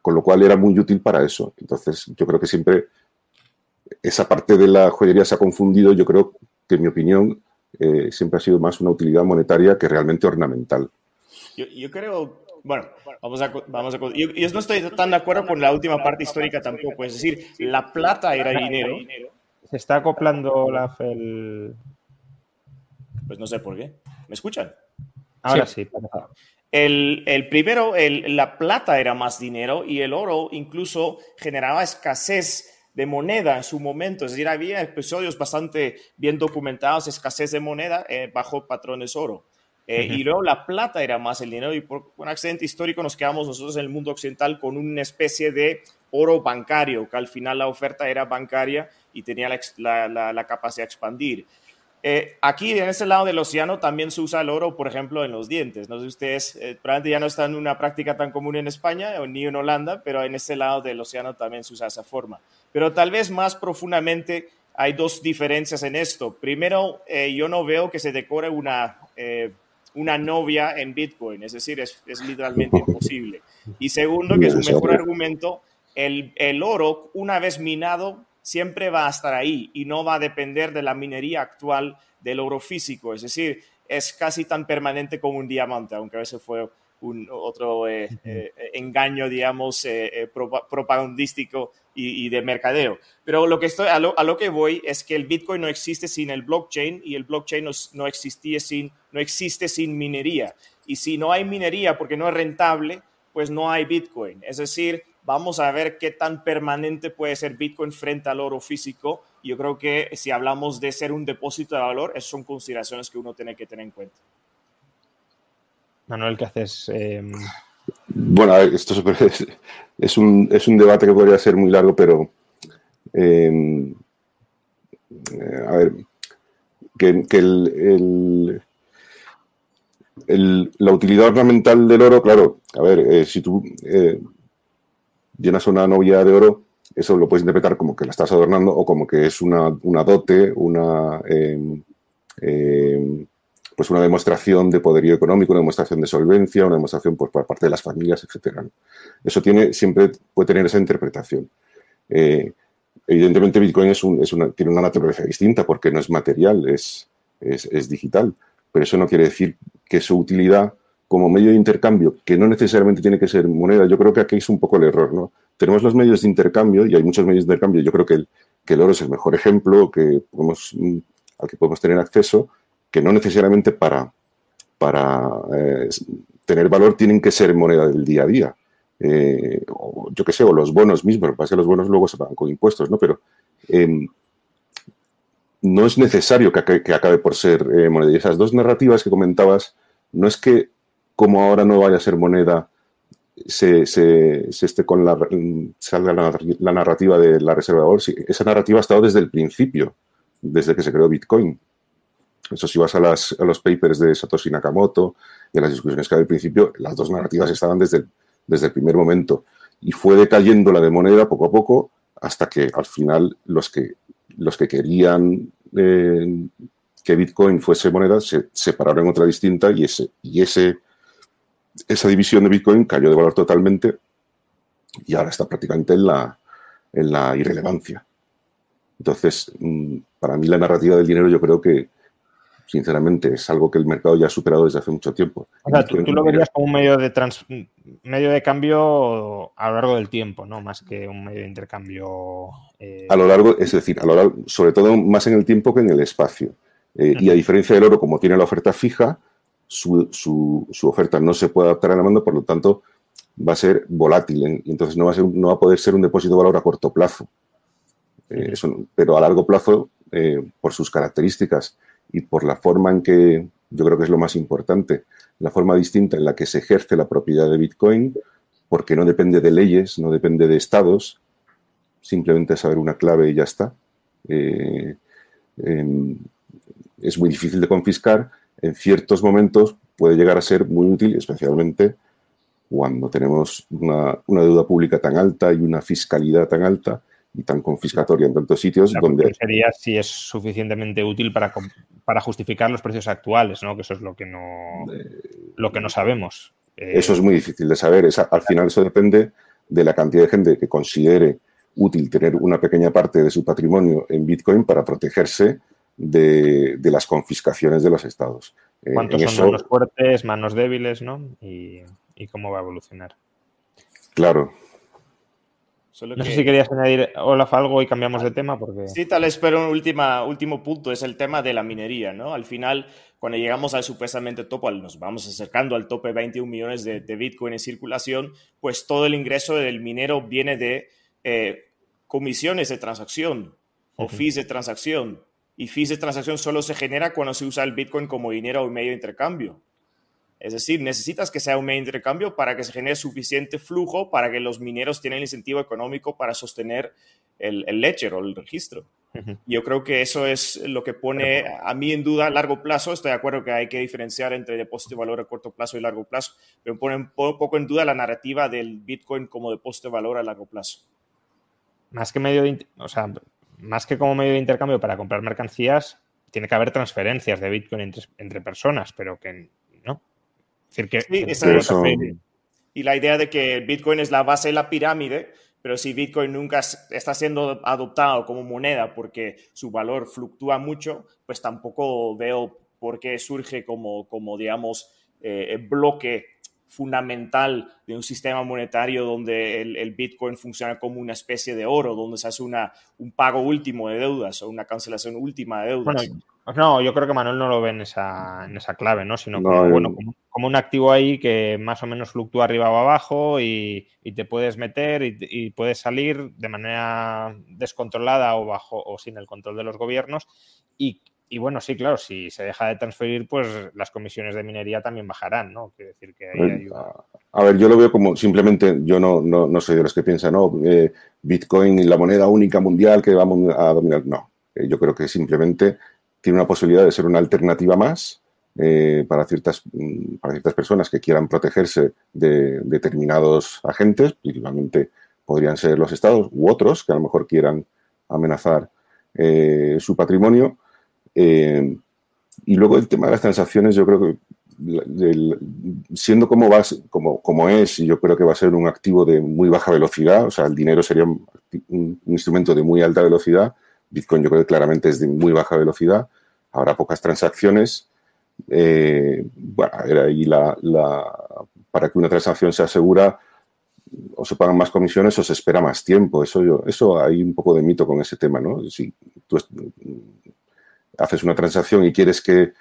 con lo cual era muy útil para eso. Entonces, yo creo que siempre esa parte de la joyería se ha confundido. Yo creo que, en mi opinión, eh, siempre ha sido más una utilidad monetaria que realmente ornamental. Yo, creo, bueno, vamos a... Vamos a yo, no estoy tan de acuerdo con la última parte histórica tampoco. Es decir, la plata era dinero. Se está acoplando la el... Pues no sé por qué. ¿Me escuchan? Ahora sí. el, el, primero, la plata era más dinero y el oro incluso generaba escasez de moneda en su momento. Es decir, había episodios bastante bien documentados, escasez de moneda eh, bajo patrones oro. Eh, y luego la plata era más el dinero y por un accidente histórico nos quedamos nosotros en el mundo occidental con una especie de oro bancario, que al final la oferta era bancaria y tenía la, la capacidad de expandir. Eh, aquí, en este lado del océano, también se usa el oro, por ejemplo, en los dientes. No sé si ustedes, eh, probablemente ya no está en una práctica tan común en España ni en Holanda, pero en este lado del océano también se usa esa forma. Pero tal vez más profundamente hay dos diferencias en esto. Primero, eh, yo no veo que se decore una, una novia en Bitcoin, es decir, es, es literalmente imposible. Y segundo, que es un mejor argumento, el, el oro, una vez minado, siempre va a estar ahí y no va a depender de la minería actual del oro físico. Es decir, es casi tan permanente como un diamante, aunque a veces fue un otro eh, eh, engaño, digamos, eh, propagandístico y, de mercadeo. Pero lo que estoy, a lo, que voy es que el Bitcoin no existe sin el blockchain y el blockchain no, existía sin, no existe sin minería. Y si no hay minería porque no es rentable, pues no hay Bitcoin. Es decir, Vamos a ver qué tan permanente puede ser Bitcoin frente al oro físico. Yo creo que si hablamos de ser un depósito de valor, esas son consideraciones que uno tiene que tener en cuenta. Manuel, ¿qué haces? Em, bueno, esto es, un, debate que podría ser muy largo, pero em, eh, a ver, que, la utilidad ornamental del oro, claro, a ver, eh, si tú eh, llenas una novia de oro, eso lo puedes interpretar como que la estás adornando o como que es una, dote, una, em, em, pues una demostración de poderío económico, una demostración de solvencia, una demostración pues, por parte de las familias, etcétera. Eso tiene, siempre puede tener esa interpretación. Eh, evidentemente, Bitcoin es, una, tiene una naturaleza distinta porque no es material, es, es, digital, pero eso no quiere decir que su utilidad como medio de intercambio, que no necesariamente tiene que ser moneda, yo creo que aquí es un poco el error, ¿no? Tenemos los medios de intercambio y hay muchos medios de intercambio, yo creo que el, que oro es el mejor ejemplo que podemos, al que podemos tener acceso, que no necesariamente para, para eh, tener valor tienen que ser moneda del día a día. Eh, o, yo qué sé, o los bonos mismos, lo que pasa es que los bonos luego se pagan con impuestos, ¿no? Pero em, no es necesario que, acabe por ser eh, moneda. Y esas dos narrativas que comentabas, no es que como ahora no vaya a ser moneda, se, esté con la, salga la, narrativa de la reserva de valor. esa narrativa ha estado desde el principio, desde que se creó Bitcoin. Eso si vas a, los papers de Satoshi Nakamoto y a las discusiones que había al principio, las dos narrativas estaban desde el, desde el primer momento. Y fue decayendo la de moneda poco a poco hasta que al final los que, los que querían eh, que Bitcoin fuese moneda se separaron en otra distinta y, ese, y ese, esa división de Bitcoin cayó de valor totalmente y ahora está prácticamente en la, en la irrelevancia. Entonces, mm, para mí la narrativa del dinero yo creo que, sinceramente, es algo que el mercado ya ha superado desde hace mucho tiempo. O sea, tú, lo verías como un medio de, medio de cambio a lo largo del tiempo, ¿no? Más que un medio de intercambio. Eh, a lo largo, es decir, a lo largo, sobre todo más en el tiempo que en el espacio. Eh, y a diferencia del oro, como tiene la oferta fija, su, su, oferta no se puede adaptar a la demanda, por lo tanto, va a ser volátil y entonces no va a, ser, no va a poder ser un depósito de valor a corto plazo. Eh, pero a largo plazo, por sus características y por la forma en que, yo creo que es lo más importante, la forma distinta en la que se ejerce la propiedad de Bitcoin, porque no depende de leyes, no depende de estados, simplemente saber una clave y ya está. Eh, em, es muy difícil de confiscar, en ciertos momentos puede llegar a ser muy útil, especialmente cuando tenemos una, una deuda pública tan alta y una fiscalidad tan alta y tan confiscatoria en tantos sitios donde... Sería si es suficientemente útil para, para justificar los precios actuales, ¿no? Que eso es lo que no, lo que no sabemos. Eh, eso es muy difícil de saber. al final eso depende de la cantidad de gente que considere útil tener una pequeña parte de su patrimonio en Bitcoin para protegerse de, las confiscaciones de los estados. Eh, ¿Cuántos son manos fuertes, manos débiles, ¿no? y cómo va a evolucionar. Claro, no sé si querías añadir, Olaf, algo y cambiamos de tema. porque Sí, tal vez, pero un última, último punto es el tema de la minería. ¿no? Al final, cuando llegamos al supuestamente tope, nos vamos acercando al tope de 21 millones de, Bitcoin en circulación, pues todo el ingreso del minero viene de eh, comisiones de transacción o fees de transacción. Y fees de transacción solo se genera cuando se usa el Bitcoin como dinero o medio de intercambio. Es decir, necesitas que sea un medio de intercambio para que se genere suficiente flujo para que los mineros tengan el incentivo económico para sostener el, el ledger o el registro. Yo creo que eso es lo que pone a mí en duda a largo plazo. Estoy de acuerdo que hay que diferenciar entre depósito de valor a corto plazo y largo plazo, pero pone un poco en duda la narrativa del Bitcoin como depósito de valor a largo plazo. Más que medio de, o sea, más que como medio de intercambio para comprar mercancías, tiene que haber transferencias de Bitcoin entre, entre personas, pero que no. Y la idea de que Bitcoin es la base de la pirámide, pero si Bitcoin nunca está siendo adoptado como moneda porque su valor fluctúa mucho, pues tampoco veo por qué surge como, como digamos, eh, bloque fundamental de un sistema monetario donde el, Bitcoin funciona como una especie de oro, donde se hace una, un pago último de deudas o una cancelación última de deudas. Bueno, no, yo creo que Manuel no lo ve en esa, en esa clave, ¿no? Sino bueno, como, un activo ahí que más o menos fluctúa arriba o abajo y, te puedes meter y, y, puedes salir de manera descontrolada o bajo o sin el control de los gobiernos y, y bueno, sí, claro, si se deja de transferir, pues las comisiones de minería también bajarán, ¿no? Quiere decir que ahí A ver, yo lo veo como simplemente, yo no, no, soy de los que piensan, no, eh, Bitcoin, la moneda única mundial que vamos a dominar. No, eh, yo creo que simplemente tiene una posibilidad de ser una alternativa más eh, para, ciertas, mm, para ciertas personas que quieran protegerse de, determinados agentes, principalmente podrían ser los estados u otros que a lo mejor quieran amenazar su patrimonio eh, Y luego el tema de las transacciones, yo creo que siendo como, va, como, es, yo creo que va a ser un activo de muy baja velocidad, o sea, el dinero sería un, instrumento de muy alta velocidad, Bitcoin yo creo que claramente es de muy baja velocidad, habrá pocas transacciones, eh, bueno, la, para que una transacción sea segura, o se pagan más comisiones o se espera más tiempo. Eso, yo, eso hay un poco de mito con ese tema, ¿no? Si haces una transacción y quieres que,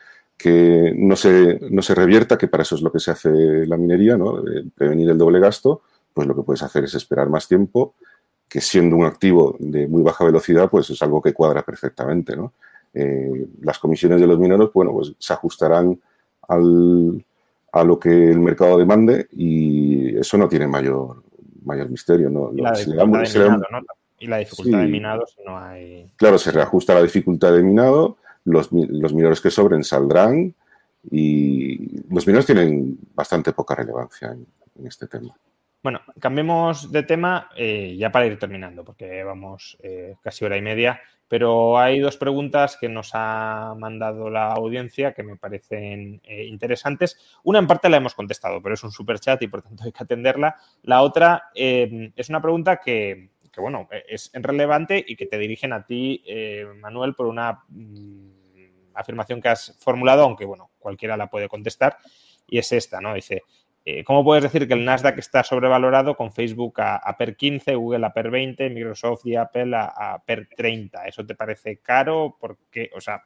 no, se, no se revierta, que para eso es lo que se hace la minería, ¿no? prevenir el doble gasto, pues lo que puedes hacer es esperar más tiempo, que siendo un activo de muy baja velocidad, pues es algo que cuadra perfectamente, ¿no? Eh, las comisiones de los mineros, bueno, pues se ajustarán al, a lo que el mercado demande y eso no tiene mayor, mayor misterio. ¿no? Y la dificultad, de, minado, si no hay... Claro, se reajusta la dificultad de minado, los, los minores que sobren saldrán y los minores tienen bastante poca relevancia en, este tema. Bueno, cambiemos de tema eh, ya para ir terminando, porque vamos eh, casi hora y media. Pero hay dos preguntas que nos ha mandado la audiencia que me parecen eh, interesantes. Una en parte la hemos contestado, pero es un super chat y por tanto hay que atenderla. La otra es una pregunta que, bueno, es relevante y que te dirigen a ti, eh, Manuel, por una mm, afirmación que has formulado, aunque bueno, cualquiera la puede contestar. Y es esta, ¿no? Dice, eh, ¿Cómo puedes decir que el Nasdaq está sobrevalorado con Facebook a, PER 15, Google a PER 20, Microsoft y Apple a, PER 30? ¿Eso te parece caro? Porque, o sea,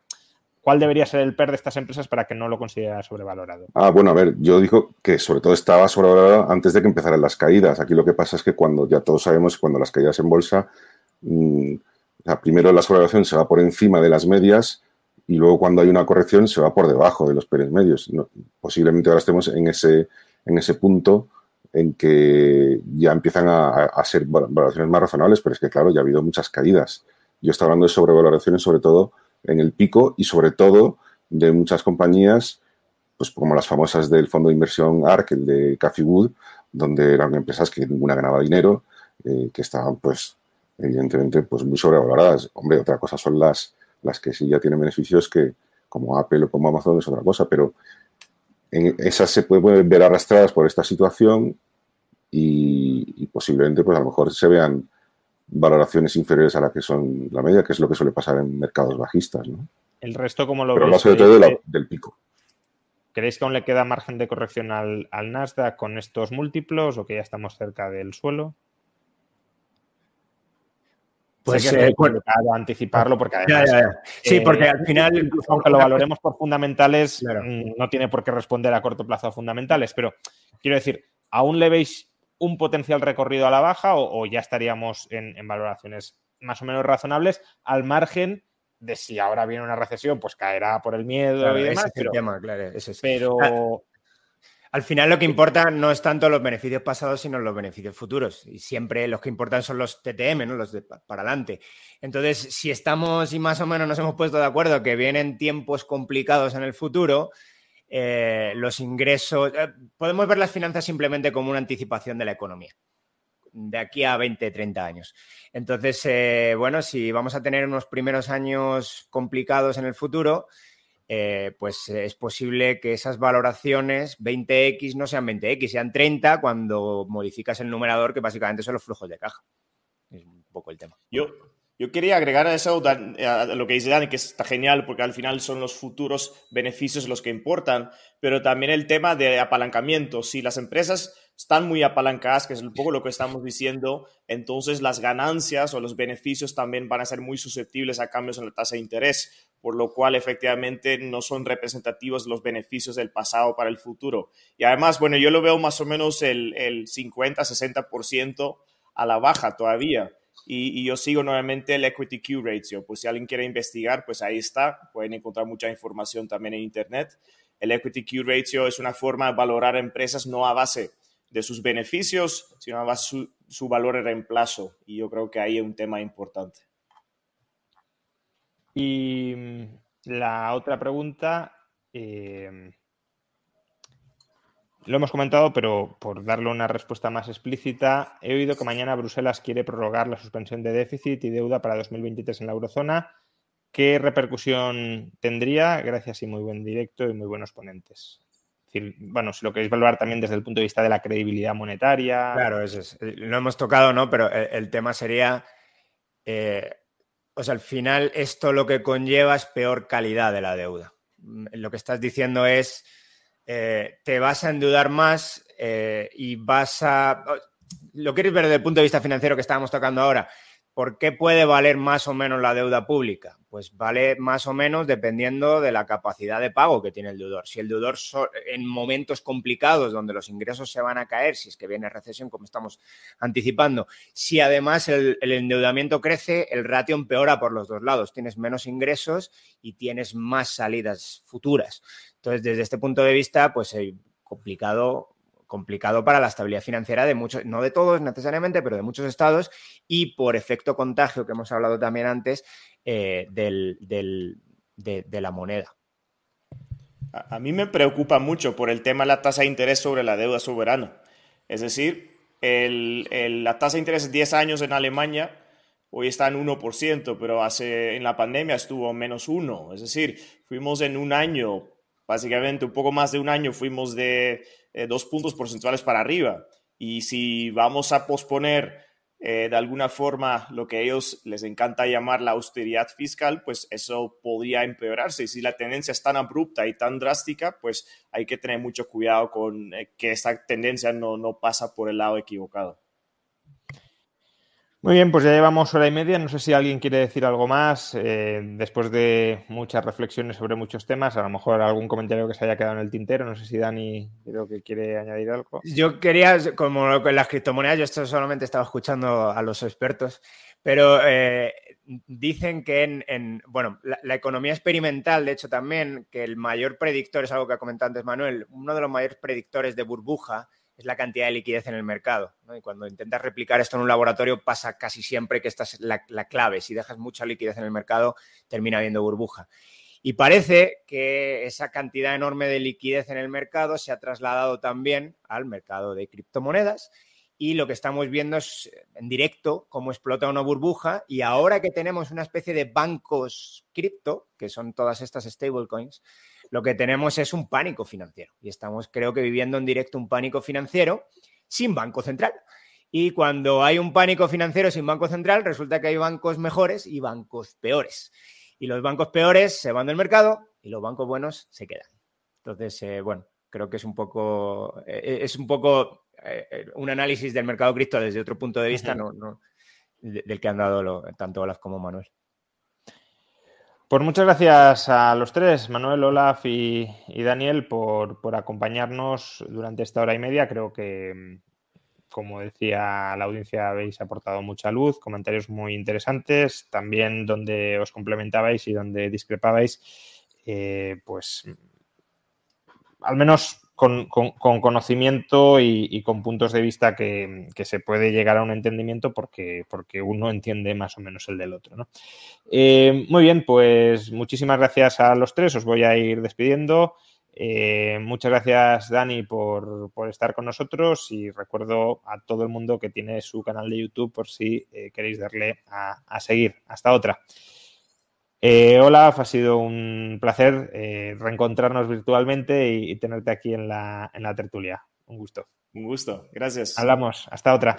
¿cuál debería ser el PER de estas empresas para que no lo consideras sobrevalorado? Ah, bueno, a ver, yo digo que sobre todo estaba sobrevalorado antes de que empezaran las caídas. Aquí lo que pasa es que cuando ya todos sabemos cuando las caídas en bolsa, mm, primero la sobrevaloración se va por encima de las medias y luego cuando hay una corrección se va por debajo de los PERs medios. posiblemente ahora estemos en ese en ese punto en que ya empiezan a, ser valoraciones más razonables, pero es que, claro, ya ha habido muchas caídas. Yo estoy hablando de sobrevaloraciones, sobre todo en el pico y sobre todo de muchas compañías, pues como las famosas del fondo de inversión ARK, el de Cathy Wood, donde eran empresas que ninguna ganaba dinero, eh, que estaban, pues, evidentemente, pues muy sobrevaloradas. Hombre, otra cosa son las, las que sí ya tienen beneficios que, como Apple o como Amazon, es otra cosa, pero esas se pueden ver arrastradas por esta situación y, posiblemente pues a lo mejor se vean valoraciones inferiores a la que son la media, que es lo que suele pasar en mercados bajistas. ¿no? El resto, como lo Pero sobre todo del pico. ¿Creéis que aún le queda margen de corrección al, al Nasdaq con estos múltiplos o que ya estamos cerca del suelo? Pues es eh, anticiparlo porque además, sí, eh, porque al final aunque lo valoremos por fundamentales mm, no tiene por qué responder a corto plazo a fundamentales, pero quiero decir, ¿aún le veis un potencial recorrido a la baja o, ya estaríamos en, valoraciones más o menos razonables al margen de si ahora viene una recesión, pues caerá por el miedo y demás. pero, pero ah, al final lo que importa no es tanto los beneficios pasados, sino los beneficios futuros. Y siempre los que importan son los TTM, ¿no? Los de para adelante. Entonces, si estamos y más o menos nos hemos puesto de acuerdo que vienen tiempos complicados en el futuro, eh, los ingresos, eh, podemos ver las finanzas simplemente como una anticipación de la economía de aquí a 20, 30 años. Entonces, eh, bueno, si vamos a tener unos primeros años complicados en el futuro, pues es posible que esas valoraciones 20x no sean 20x, sean 30 cuando modificas el numerador, que básicamente son los flujos de caja. Es un poco el tema. Yo, yo quería agregar a eso a lo que dice Dani, que está genial porque al final son los futuros beneficios los que importan, pero también el tema de apalancamiento. Si las empresas están muy apalancadas, que es un poco lo que estamos diciendo, entonces las ganancias o los beneficios también van a ser muy susceptibles a cambios en la tasa de interés, por lo cual efectivamente no son representativos los beneficios del pasado para el futuro. Y además, bueno, yo lo veo más o menos el, el 50-60% a la baja todavía. Y, y, yo sigo nuevamente el Equity Q Ratio. Pues si alguien quiere investigar, pues ahí está. Pueden encontrar mucha información también en Internet. El Equity Q Ratio es una forma de valorar empresas no a base de sus beneficios, sino más su, su valor de reemplazo. Y yo creo que ahí es un tema importante. Y mm, la otra pregunta, eh, lo hemos comentado, pero por darle una respuesta más explícita, he oído que mañana Bruselas quiere prorrogar la suspensión de déficit y deuda para 2023 en la eurozona. ¿qué repercusión tendría? Gracias y muy buen directo y muy buenos ponentes. bueno, si lo queréis valorar también desde el punto de vista de la credibilidad monetaria. Claro, eso es. Lo hemos tocado, ¿no? Pero el, tema sería, eh, o sea, al final esto lo que conlleva es peor calidad de la deuda. Lo que estás diciendo es, eh, te vas a endeudar más eh, y vas a... Lo quieres ver desde el punto de vista financiero que estábamos tocando ahora. ¿Por qué puede valer más o menos la deuda pública? Pues vale más o menos dependiendo de la capacidad de pago que tiene el deudor. Si el deudor en momentos complicados donde los ingresos se van a caer, si es que viene recesión como estamos anticipando, si además el, endeudamiento crece, el ratio empeora por los dos lados. Tienes menos ingresos y tienes más salidas futuras. Entonces, desde este punto de vista, pues es eh, complicado complicado para la estabilidad financiera de muchos, no de todos necesariamente, pero de muchos estados y por efecto contagio que hemos hablado también antes eh, del, de, la moneda. A, mí me preocupa mucho por el tema de la tasa de interés sobre la deuda soberana. Es decir, la tasa de interés de 10 años en Alemania hoy está en 1%, pero hace, en la pandemia estuvo menos 1. Es decir, fuimos en un año, básicamente un poco más de un año, fuimos de eh, dos puntos porcentuales para arriba. Y si vamos a posponer eh, de alguna forma lo que a ellos les encanta llamar la austeridad fiscal, pues eso podría empeorarse. Y si la tendencia es tan abrupta y tan drástica, pues hay que tener mucho cuidado con eh, que esta tendencia no, no pasa por el lado equivocado. Muy bien, pues ya llevamos hora y media. No sé si alguien quiere decir algo más eh, después de muchas reflexiones sobre muchos temas. A lo mejor algún comentario que se haya quedado en el tintero. No sé si Dani creo que quiere añadir algo. Yo quería, como con las criptomonedas, yo esto solamente estaba escuchando a los expertos, pero eh, dicen que en, bueno, la, la, economía experimental, de hecho también, que el mayor predictor, es algo que ha comentado antes Manuel, uno de los mayores predictores de burbuja es la cantidad de liquidez en el mercado. Y cuando intentas replicar esto en un laboratorio pasa casi siempre que esta es la, clave. Si dejas mucha liquidez en el mercado, termina habiendo burbuja. Y parece que esa cantidad enorme de liquidez en el mercado se ha trasladado también al mercado de criptomonedas. Y lo que estamos viendo es en directo cómo explota una burbuja. Y ahora que tenemos una especie de bancos cripto, que son todas estas stablecoins, lo que tenemos es un pánico financiero y estamos creo que viviendo en directo un pánico financiero sin banco central. Y cuando hay un pánico financiero sin banco central, resulta que hay bancos mejores y bancos peores. Y los bancos peores se van del mercado y los bancos buenos se quedan. Entonces, eh, bueno, creo que es un poco, eh, es un poco eh, un análisis del mercado cripto desde otro punto de vista, no, del que han dado tanto Olaf como Manuel. Pues muchas gracias a los tres, Manuel, Olaf y, Daniel, por, acompañarnos durante esta hora y media. Creo que, como decía la audiencia, habéis aportado mucha luz, comentarios muy interesantes, también donde os complementabais y donde discrepabais, eh, pues al menos con, conocimiento y, con puntos de vista que, se puede llegar a un entendimiento porque, porque uno entiende más o menos el del otro. Eh, muy bien, pues muchísimas gracias a los tres, os voy a ir despidiendo. Eh, muchas gracias, Dani, por, estar con nosotros y recuerdo a todo el mundo que tiene su canal de YouTube por si eh, queréis darle a seguir. Hasta otra. Eh, hola, ha sido un placer eh, reencontrarnos virtualmente y, tenerte aquí en la, tertulia. Un gusto. Un gusto, gracias. Hablamos, hasta otra.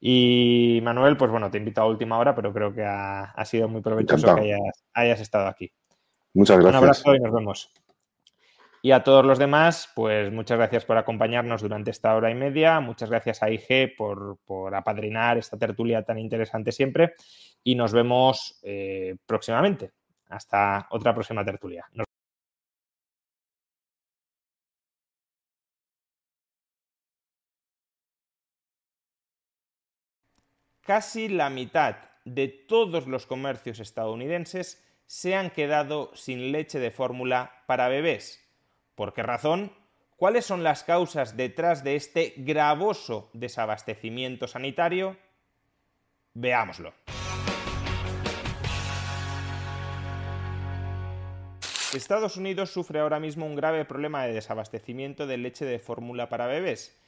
Y Manuel, pues bueno, te invito a última hora, pero creo que ha, sido muy provechoso que hayas, estado aquí. Muchas gracias. Un abrazo y nos vemos. Y a todos los demás, pues muchas gracias por acompañarnos durante esta hora y media. Muchas gracias a IG por, apadrinar esta tertulia tan interesante siempre y nos vemos eh, próximamente. Hasta otra próxima tertulia. Casi la mitad de todos los comercios estadounidenses se han quedado sin leche de fórmula para bebés. ¿Por qué razón? ¿Cuáles son las causas detrás de este gravoso desabastecimiento sanitario? Veámoslo. Estados Unidos sufre ahora mismo un grave problema de desabastecimiento de leche de fórmula para bebés.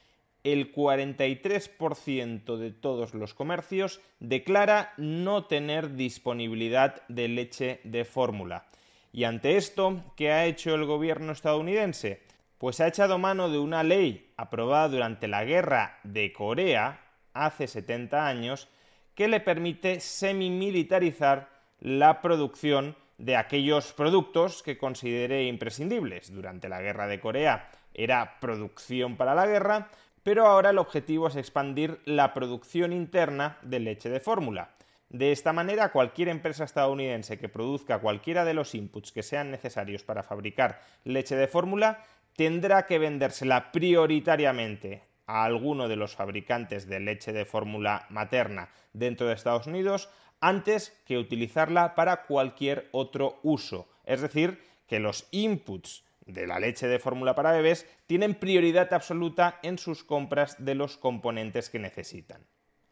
el 43% de todos los comercios declara no tener disponibilidad de leche de fórmula. Y ante esto, ¿qué ha hecho el gobierno estadounidense? Pues ha echado mano de una ley aprobada durante la guerra de Corea, hace 70 años, que le permite semimilitarizar la producción de aquellos productos que considere imprescindibles. Durante la guerra de Corea era producción para la guerra, pero ahora el objetivo es expandir la producción interna de leche de fórmula. De esta manera, cualquier empresa estadounidense que produzca cualquiera de los inputs que sean necesarios para fabricar leche de fórmula tendrá que vendérsela prioritariamente a alguno de los fabricantes de leche de fórmula materna dentro de Estados Unidos antes que utilizarla para cualquier otro uso. Es decir, que los inputs de la leche de fórmula para bebés tienen prioridad absoluta en sus compras de los componentes que necesitan.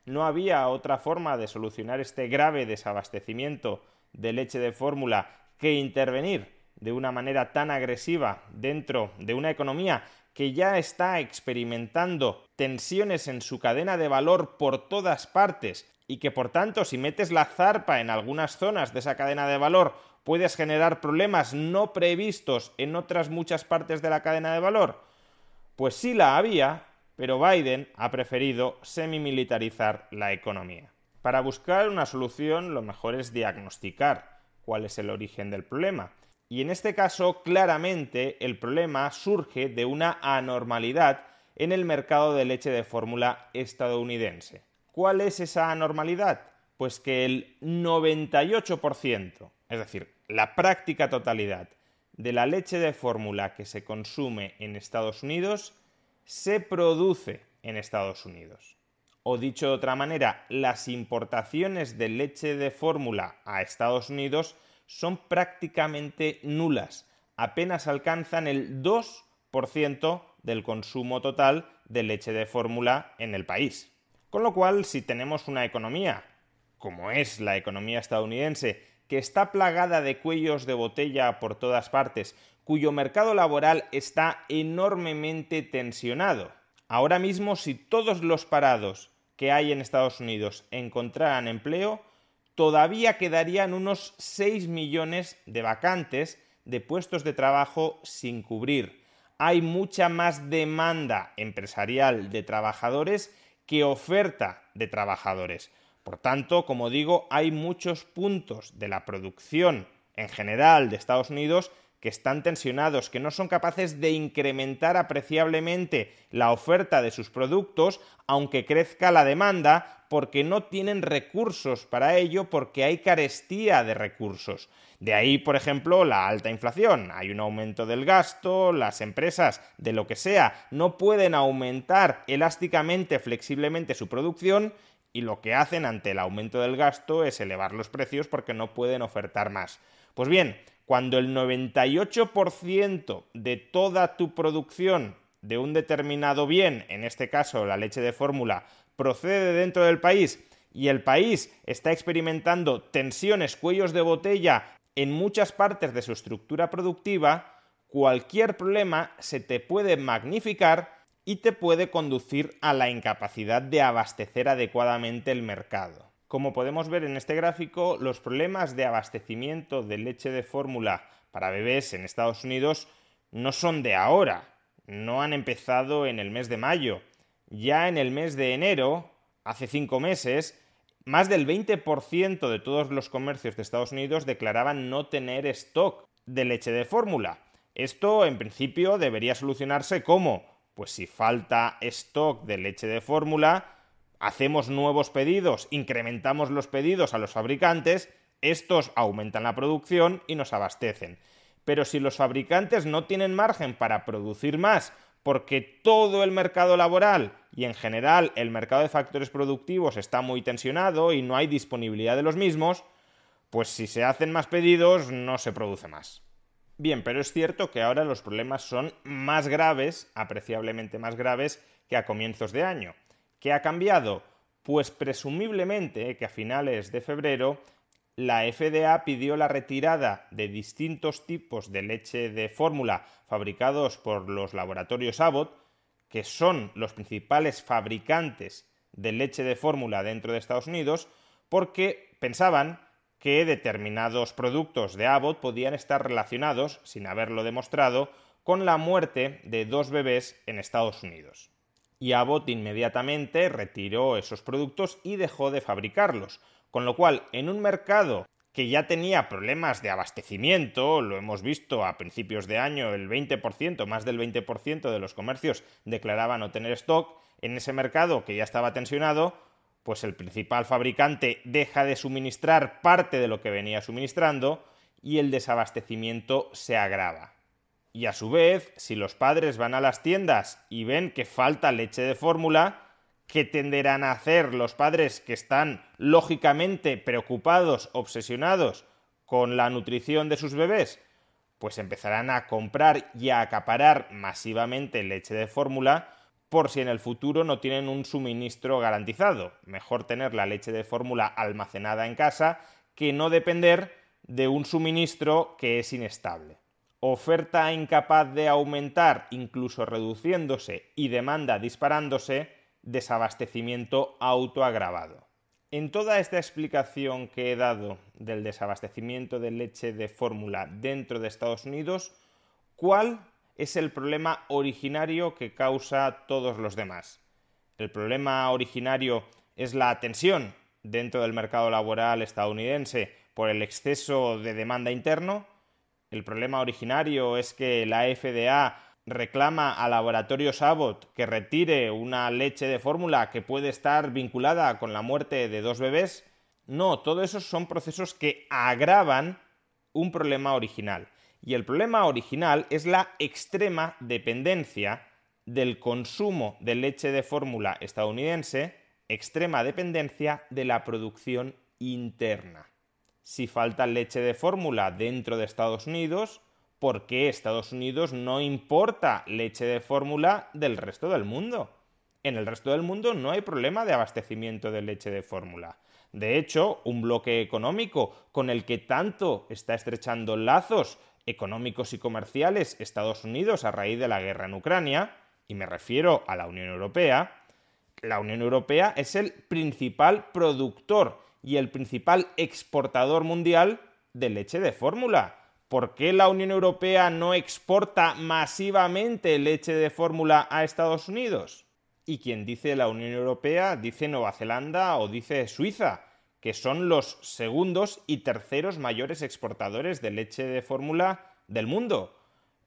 No había otra forma de solucionar este grave desabastecimiento de leche de fórmula que intervenir de una manera tan agresiva dentro de una economía que ya está experimentando tensiones en su cadena de valor por todas partes y que por tanto si metes la zarpa en algunas zonas de esa cadena de valor puedes generar problemas no previstos en otras muchas partes de la cadena de valor? Pues sí la había, pero Biden ha preferido semimilitarizar la economía. Para buscar una solución lo mejor es diagnosticar cuál es el origen del problema. Y en este caso, claramente, el problema surge de una anormalidad en el mercado de leche de fórmula estadounidense. ¿Cuál es esa anormalidad? Pues que el 98%, es decir, la práctica totalidad de la leche de fórmula que se consume en Estados Unidos se produce en Estados Unidos. O dicho de otra manera, las importaciones de leche de fórmula a Estados Unidos son prácticamente nulas, apenas alcanzan el 2% del consumo total de leche de fórmula en el país. Con lo cual, si tenemos una economía, como es la economía estadounidense, que está plagada de cuellos de botella por todas partes, cuyo mercado laboral está enormemente tensionado. Ahora mismo, si todos los parados que hay en Estados Unidos encontraran empleo, todavía quedarían unos 6 millones de vacantes de puestos de trabajo sin cubrir. Hay mucha más demanda empresarial de trabajadores que oferta de trabajadores. Por tanto, como digo, hay muchos puntos de la producción en general de Estados Unidos que están tensionados, que no son capaces de incrementar apreciablemente la oferta de sus productos, aunque crezca la demanda, porque no tienen recursos para ello, porque hay carestía de recursos. De ahí, por ejemplo, la alta inflación. Hay un aumento del gasto, las empresas, de lo que sea, no pueden aumentar elásticamente, flexiblemente su producción y lo que hacen ante el aumento del gasto es elevar los precios porque no pueden ofertar más. Pues bien, cuando el 98% de toda tu producción de un determinado bien, en este caso la leche de fórmula, procede dentro del país y el país está experimentando tensiones, cuellos de botella en muchas partes de su estructura productiva, cualquier problema se te puede magnificar y te puede conducir a la incapacidad de abastecer adecuadamente el mercado. Como podemos ver en este gráfico, los problemas de abastecimiento de leche de fórmula para bebés en Estados Unidos no son de ahora, no han empezado en el mes de mayo. Ya en el mes de enero, hace cinco meses, más del 20% de todos los comercios de Estados Unidos declaraban no tener stock de leche de fórmula. Esto, en principio, debería solucionarse como, pues si falta stock de leche de fórmula, hacemos nuevos pedidos, incrementamos los pedidos a los fabricantes, estos aumentan la producción y nos abastecen. Pero si los fabricantes no tienen margen para producir más porque todo el mercado laboral y en general el mercado de factores productivos está muy tensionado y no hay disponibilidad de los mismos, pues si se hacen más pedidos no se produce más. Bien, pero es cierto que ahora los problemas son más graves, apreciablemente más graves que a comienzos de año. ¿Qué ha cambiado? Pues presumiblemente que a finales de febrero la FDA pidió la retirada de distintos tipos de leche de fórmula fabricados por los laboratorios Abbott, que son los principales fabricantes de leche de fórmula dentro de Estados Unidos, porque pensaban que determinados productos de Abbott podían estar relacionados, sin haberlo demostrado, con la muerte de dos bebés en Estados Unidos. Y Abbott inmediatamente retiró esos productos y dejó de fabricarlos, con lo cual en un mercado que ya tenía problemas de abastecimiento, lo hemos visto a principios de año, el 20%, más del 20% de los comercios declaraban no tener stock, en ese mercado que ya estaba tensionado, pues el principal fabricante deja de suministrar parte de lo que venía suministrando y el desabastecimiento se agrava. Y a su vez, si los padres van a las tiendas y ven que falta leche de fórmula, ¿qué tenderán a hacer los padres que están lógicamente preocupados, obsesionados con la nutrición de sus bebés? Pues empezarán a comprar y a acaparar masivamente leche de fórmula por si en el futuro no tienen un suministro garantizado. Mejor tener la leche de fórmula almacenada en casa que no depender de un suministro que es inestable. Oferta incapaz de aumentar, incluso reduciéndose, y demanda disparándose, desabastecimiento autoagravado. En toda esta explicación que he dado del desabastecimiento de leche de fórmula dentro de Estados Unidos, ¿cuál es el problema originario que causa todos los demás. El problema originario es la tensión dentro del mercado laboral estadounidense por el exceso de demanda interno. El problema originario es que la FDA reclama a Laboratorios Abbott que retire una leche de fórmula que puede estar vinculada con la muerte de dos bebés. No, todo esos son procesos que agravan un problema original. Y el problema original es la extrema dependencia del consumo de leche de fórmula estadounidense, extrema dependencia de la producción interna. Si falta leche de fórmula dentro de Estados Unidos, ¿por qué Estados Unidos no importa leche de fórmula del resto del mundo? En el resto del mundo no hay problema de abastecimiento de leche de fórmula. De hecho, un bloque económico con el que tanto está estrechando lazos económicos y comerciales Estados Unidos a raíz de la guerra en Ucrania, y me refiero a la Unión Europea, la Unión Europea es el principal productor y el principal exportador mundial de leche de fórmula. ¿Por qué la Unión Europea no exporta masivamente leche de fórmula a Estados Unidos? Y quien dice la Unión Europea dice Nueva Zelanda o dice Suiza que son los segundos y terceros mayores exportadores de leche de fórmula del mundo.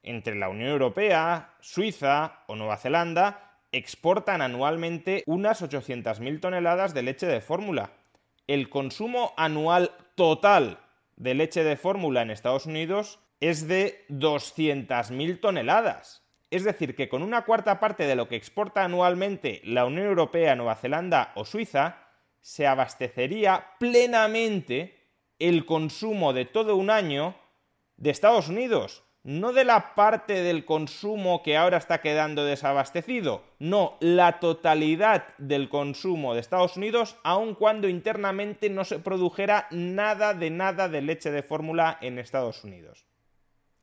Entre la Unión Europea, Suiza o Nueva Zelanda exportan anualmente unas 800.000 toneladas de leche de fórmula. El consumo anual total de leche de fórmula en Estados Unidos es de 200.000 toneladas. Es decir, que con una cuarta parte de lo que exporta anualmente la Unión Europea, Nueva Zelanda o Suiza, se abastecería plenamente el consumo de todo un año de Estados Unidos, no de la parte del consumo que ahora está quedando desabastecido, no, la totalidad del consumo de Estados Unidos, aun cuando internamente no se produjera nada de nada de leche de fórmula en Estados Unidos.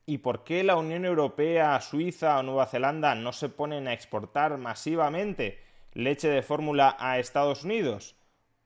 ¿Y por qué la Unión Europea, Suiza o Nueva Zelanda no se ponen a exportar masivamente leche de fórmula a Estados Unidos?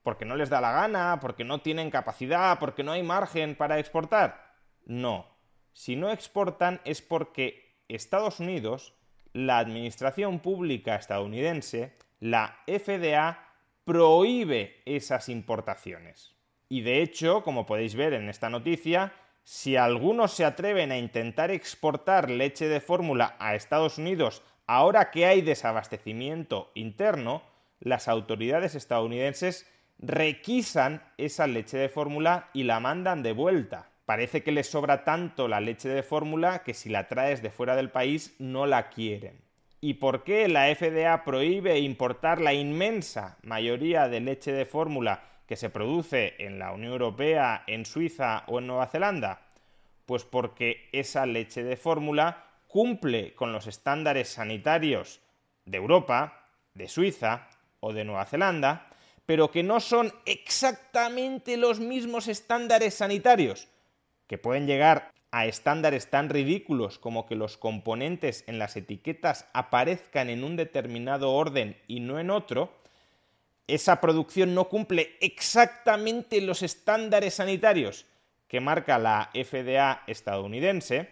porque no les da la gana, porque no tienen capacidad, porque no hay margen para exportar. No. Si no exportan es porque Estados Unidos, la Administración Pública estadounidense, la FDA, prohíbe esas importaciones. Y de hecho, como podéis ver en esta noticia, si algunos se atreven a intentar exportar leche de fórmula a Estados Unidos ahora que hay desabastecimiento interno, las autoridades estadounidenses requisan esa leche de fórmula y la mandan de vuelta. Parece que les sobra tanto la leche de fórmula que si la traes de fuera del país no la quieren. ¿Y por qué la FDA prohíbe importar la inmensa mayoría de leche de fórmula que se produce en la Unión Europea, en Suiza o en Nueva Zelanda? Pues porque esa leche de fórmula cumple con los estándares sanitarios de Europa, de Suiza o de Nueva Zelanda, pero que no son exactamente los mismos estándares sanitarios, que pueden llegar a estándares tan ridículos como que los componentes en las etiquetas aparezcan en un determinado orden y no en otro, esa producción no cumple exactamente los estándares sanitarios que marca la FDA estadounidense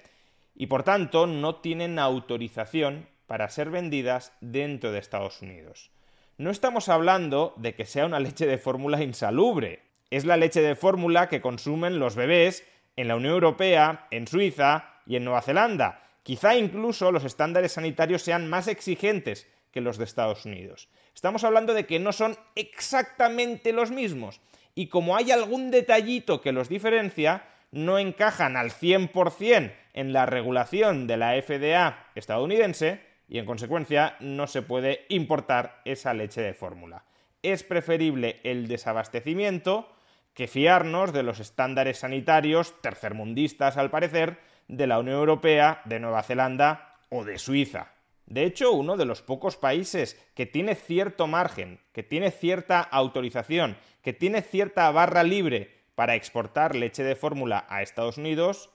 y por tanto no tienen autorización para ser vendidas dentro de Estados Unidos. No estamos hablando de que sea una leche de fórmula insalubre, es la leche de fórmula que consumen los bebés en la Unión Europea, en Suiza y en Nueva Zelanda. Quizá incluso los estándares sanitarios sean más exigentes que los de Estados Unidos. Estamos hablando de que no son exactamente los mismos y como hay algún detallito que los diferencia, no encajan al 100% en la regulación de la FDA estadounidense y en consecuencia no se puede importar esa leche de fórmula. Es preferible el desabastecimiento que fiarnos de los estándares sanitarios tercermundistas, al parecer, de la Unión Europea, de Nueva Zelanda o de Suiza. De hecho, uno de los pocos países que tiene cierto margen, que tiene cierta autorización, que tiene cierta barra libre para exportar leche de fórmula a Estados Unidos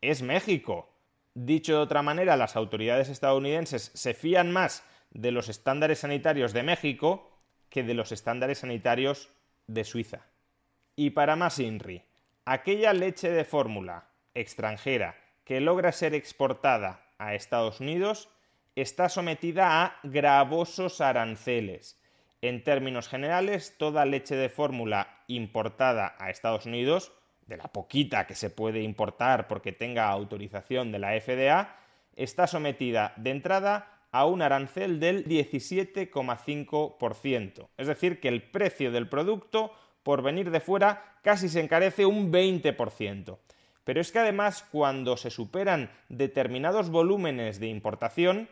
es México. Dicho de otra manera, las autoridades estadounidenses se fían más de los estándares sanitarios de México que de los estándares sanitarios de Suiza. Y para más INRI, aquella leche de fórmula extranjera que logra ser exportada a Estados Unidos está sometida a gravosos aranceles. En términos generales, toda leche de fórmula importada a Estados Unidos, de la poquita que se puede importar porque tenga autorización de la FDA, está sometida de entrada a un arancel del 17,5%. Es decir, que el precio del producto por venir de fuera casi se encarece un 20%. Pero es que además cuando se superan determinados volúmenes de importación,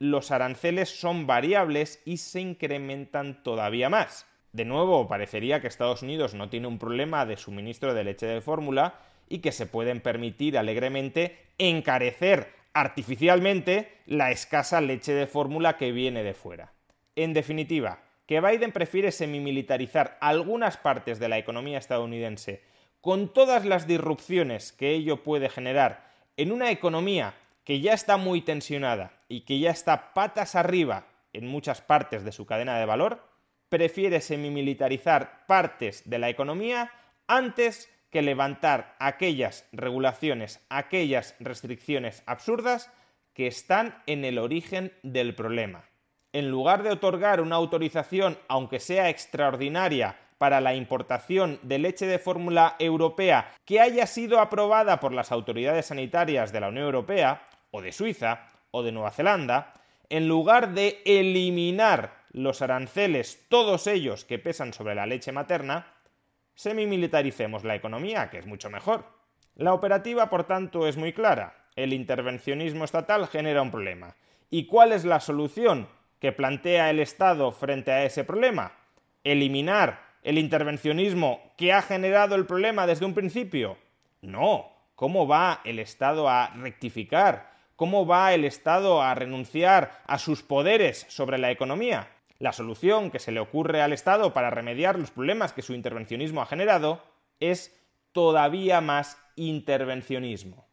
los aranceles son variables y se incrementan todavía más. De nuevo, parecería que Estados Unidos no tiene un problema de suministro de leche de fórmula y que se pueden permitir alegremente encarecer artificialmente la escasa leche de fórmula que viene de fuera. En definitiva, que Biden prefiere semimilitarizar algunas partes de la economía estadounidense con todas las disrupciones que ello puede generar en una economía que ya está muy tensionada y que ya está patas arriba en muchas partes de su cadena de valor, prefiere semimilitarizar partes de la economía antes que levantar aquellas regulaciones, aquellas restricciones absurdas que están en el origen del problema en lugar de otorgar una autorización, aunque sea extraordinaria, para la importación de leche de fórmula europea que haya sido aprobada por las autoridades sanitarias de la Unión Europea, o de Suiza, o de Nueva Zelanda, en lugar de eliminar los aranceles, todos ellos que pesan sobre la leche materna, semimilitaricemos la economía, que es mucho mejor. La operativa, por tanto, es muy clara. El intervencionismo estatal genera un problema. ¿Y cuál es la solución? Que plantea el Estado frente a ese problema? ¿Eliminar el intervencionismo que ha generado el problema desde un principio? No. ¿Cómo va el Estado a rectificar? ¿Cómo va el Estado a renunciar a sus poderes sobre la economía? La solución que se le ocurre al Estado para remediar los problemas que su intervencionismo ha generado es todavía más intervencionismo.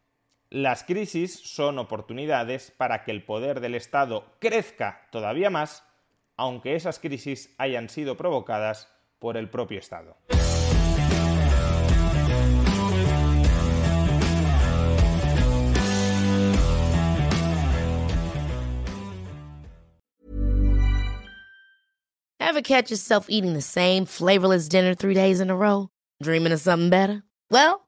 Las crisis son oportunidades para que el poder del Estado crezca todavía más, aunque esas crisis hayan sido provocadas por el propio Estado. Ever catch yourself eating the same flavorless dinner three days in a row? Dreaming of something better? Well,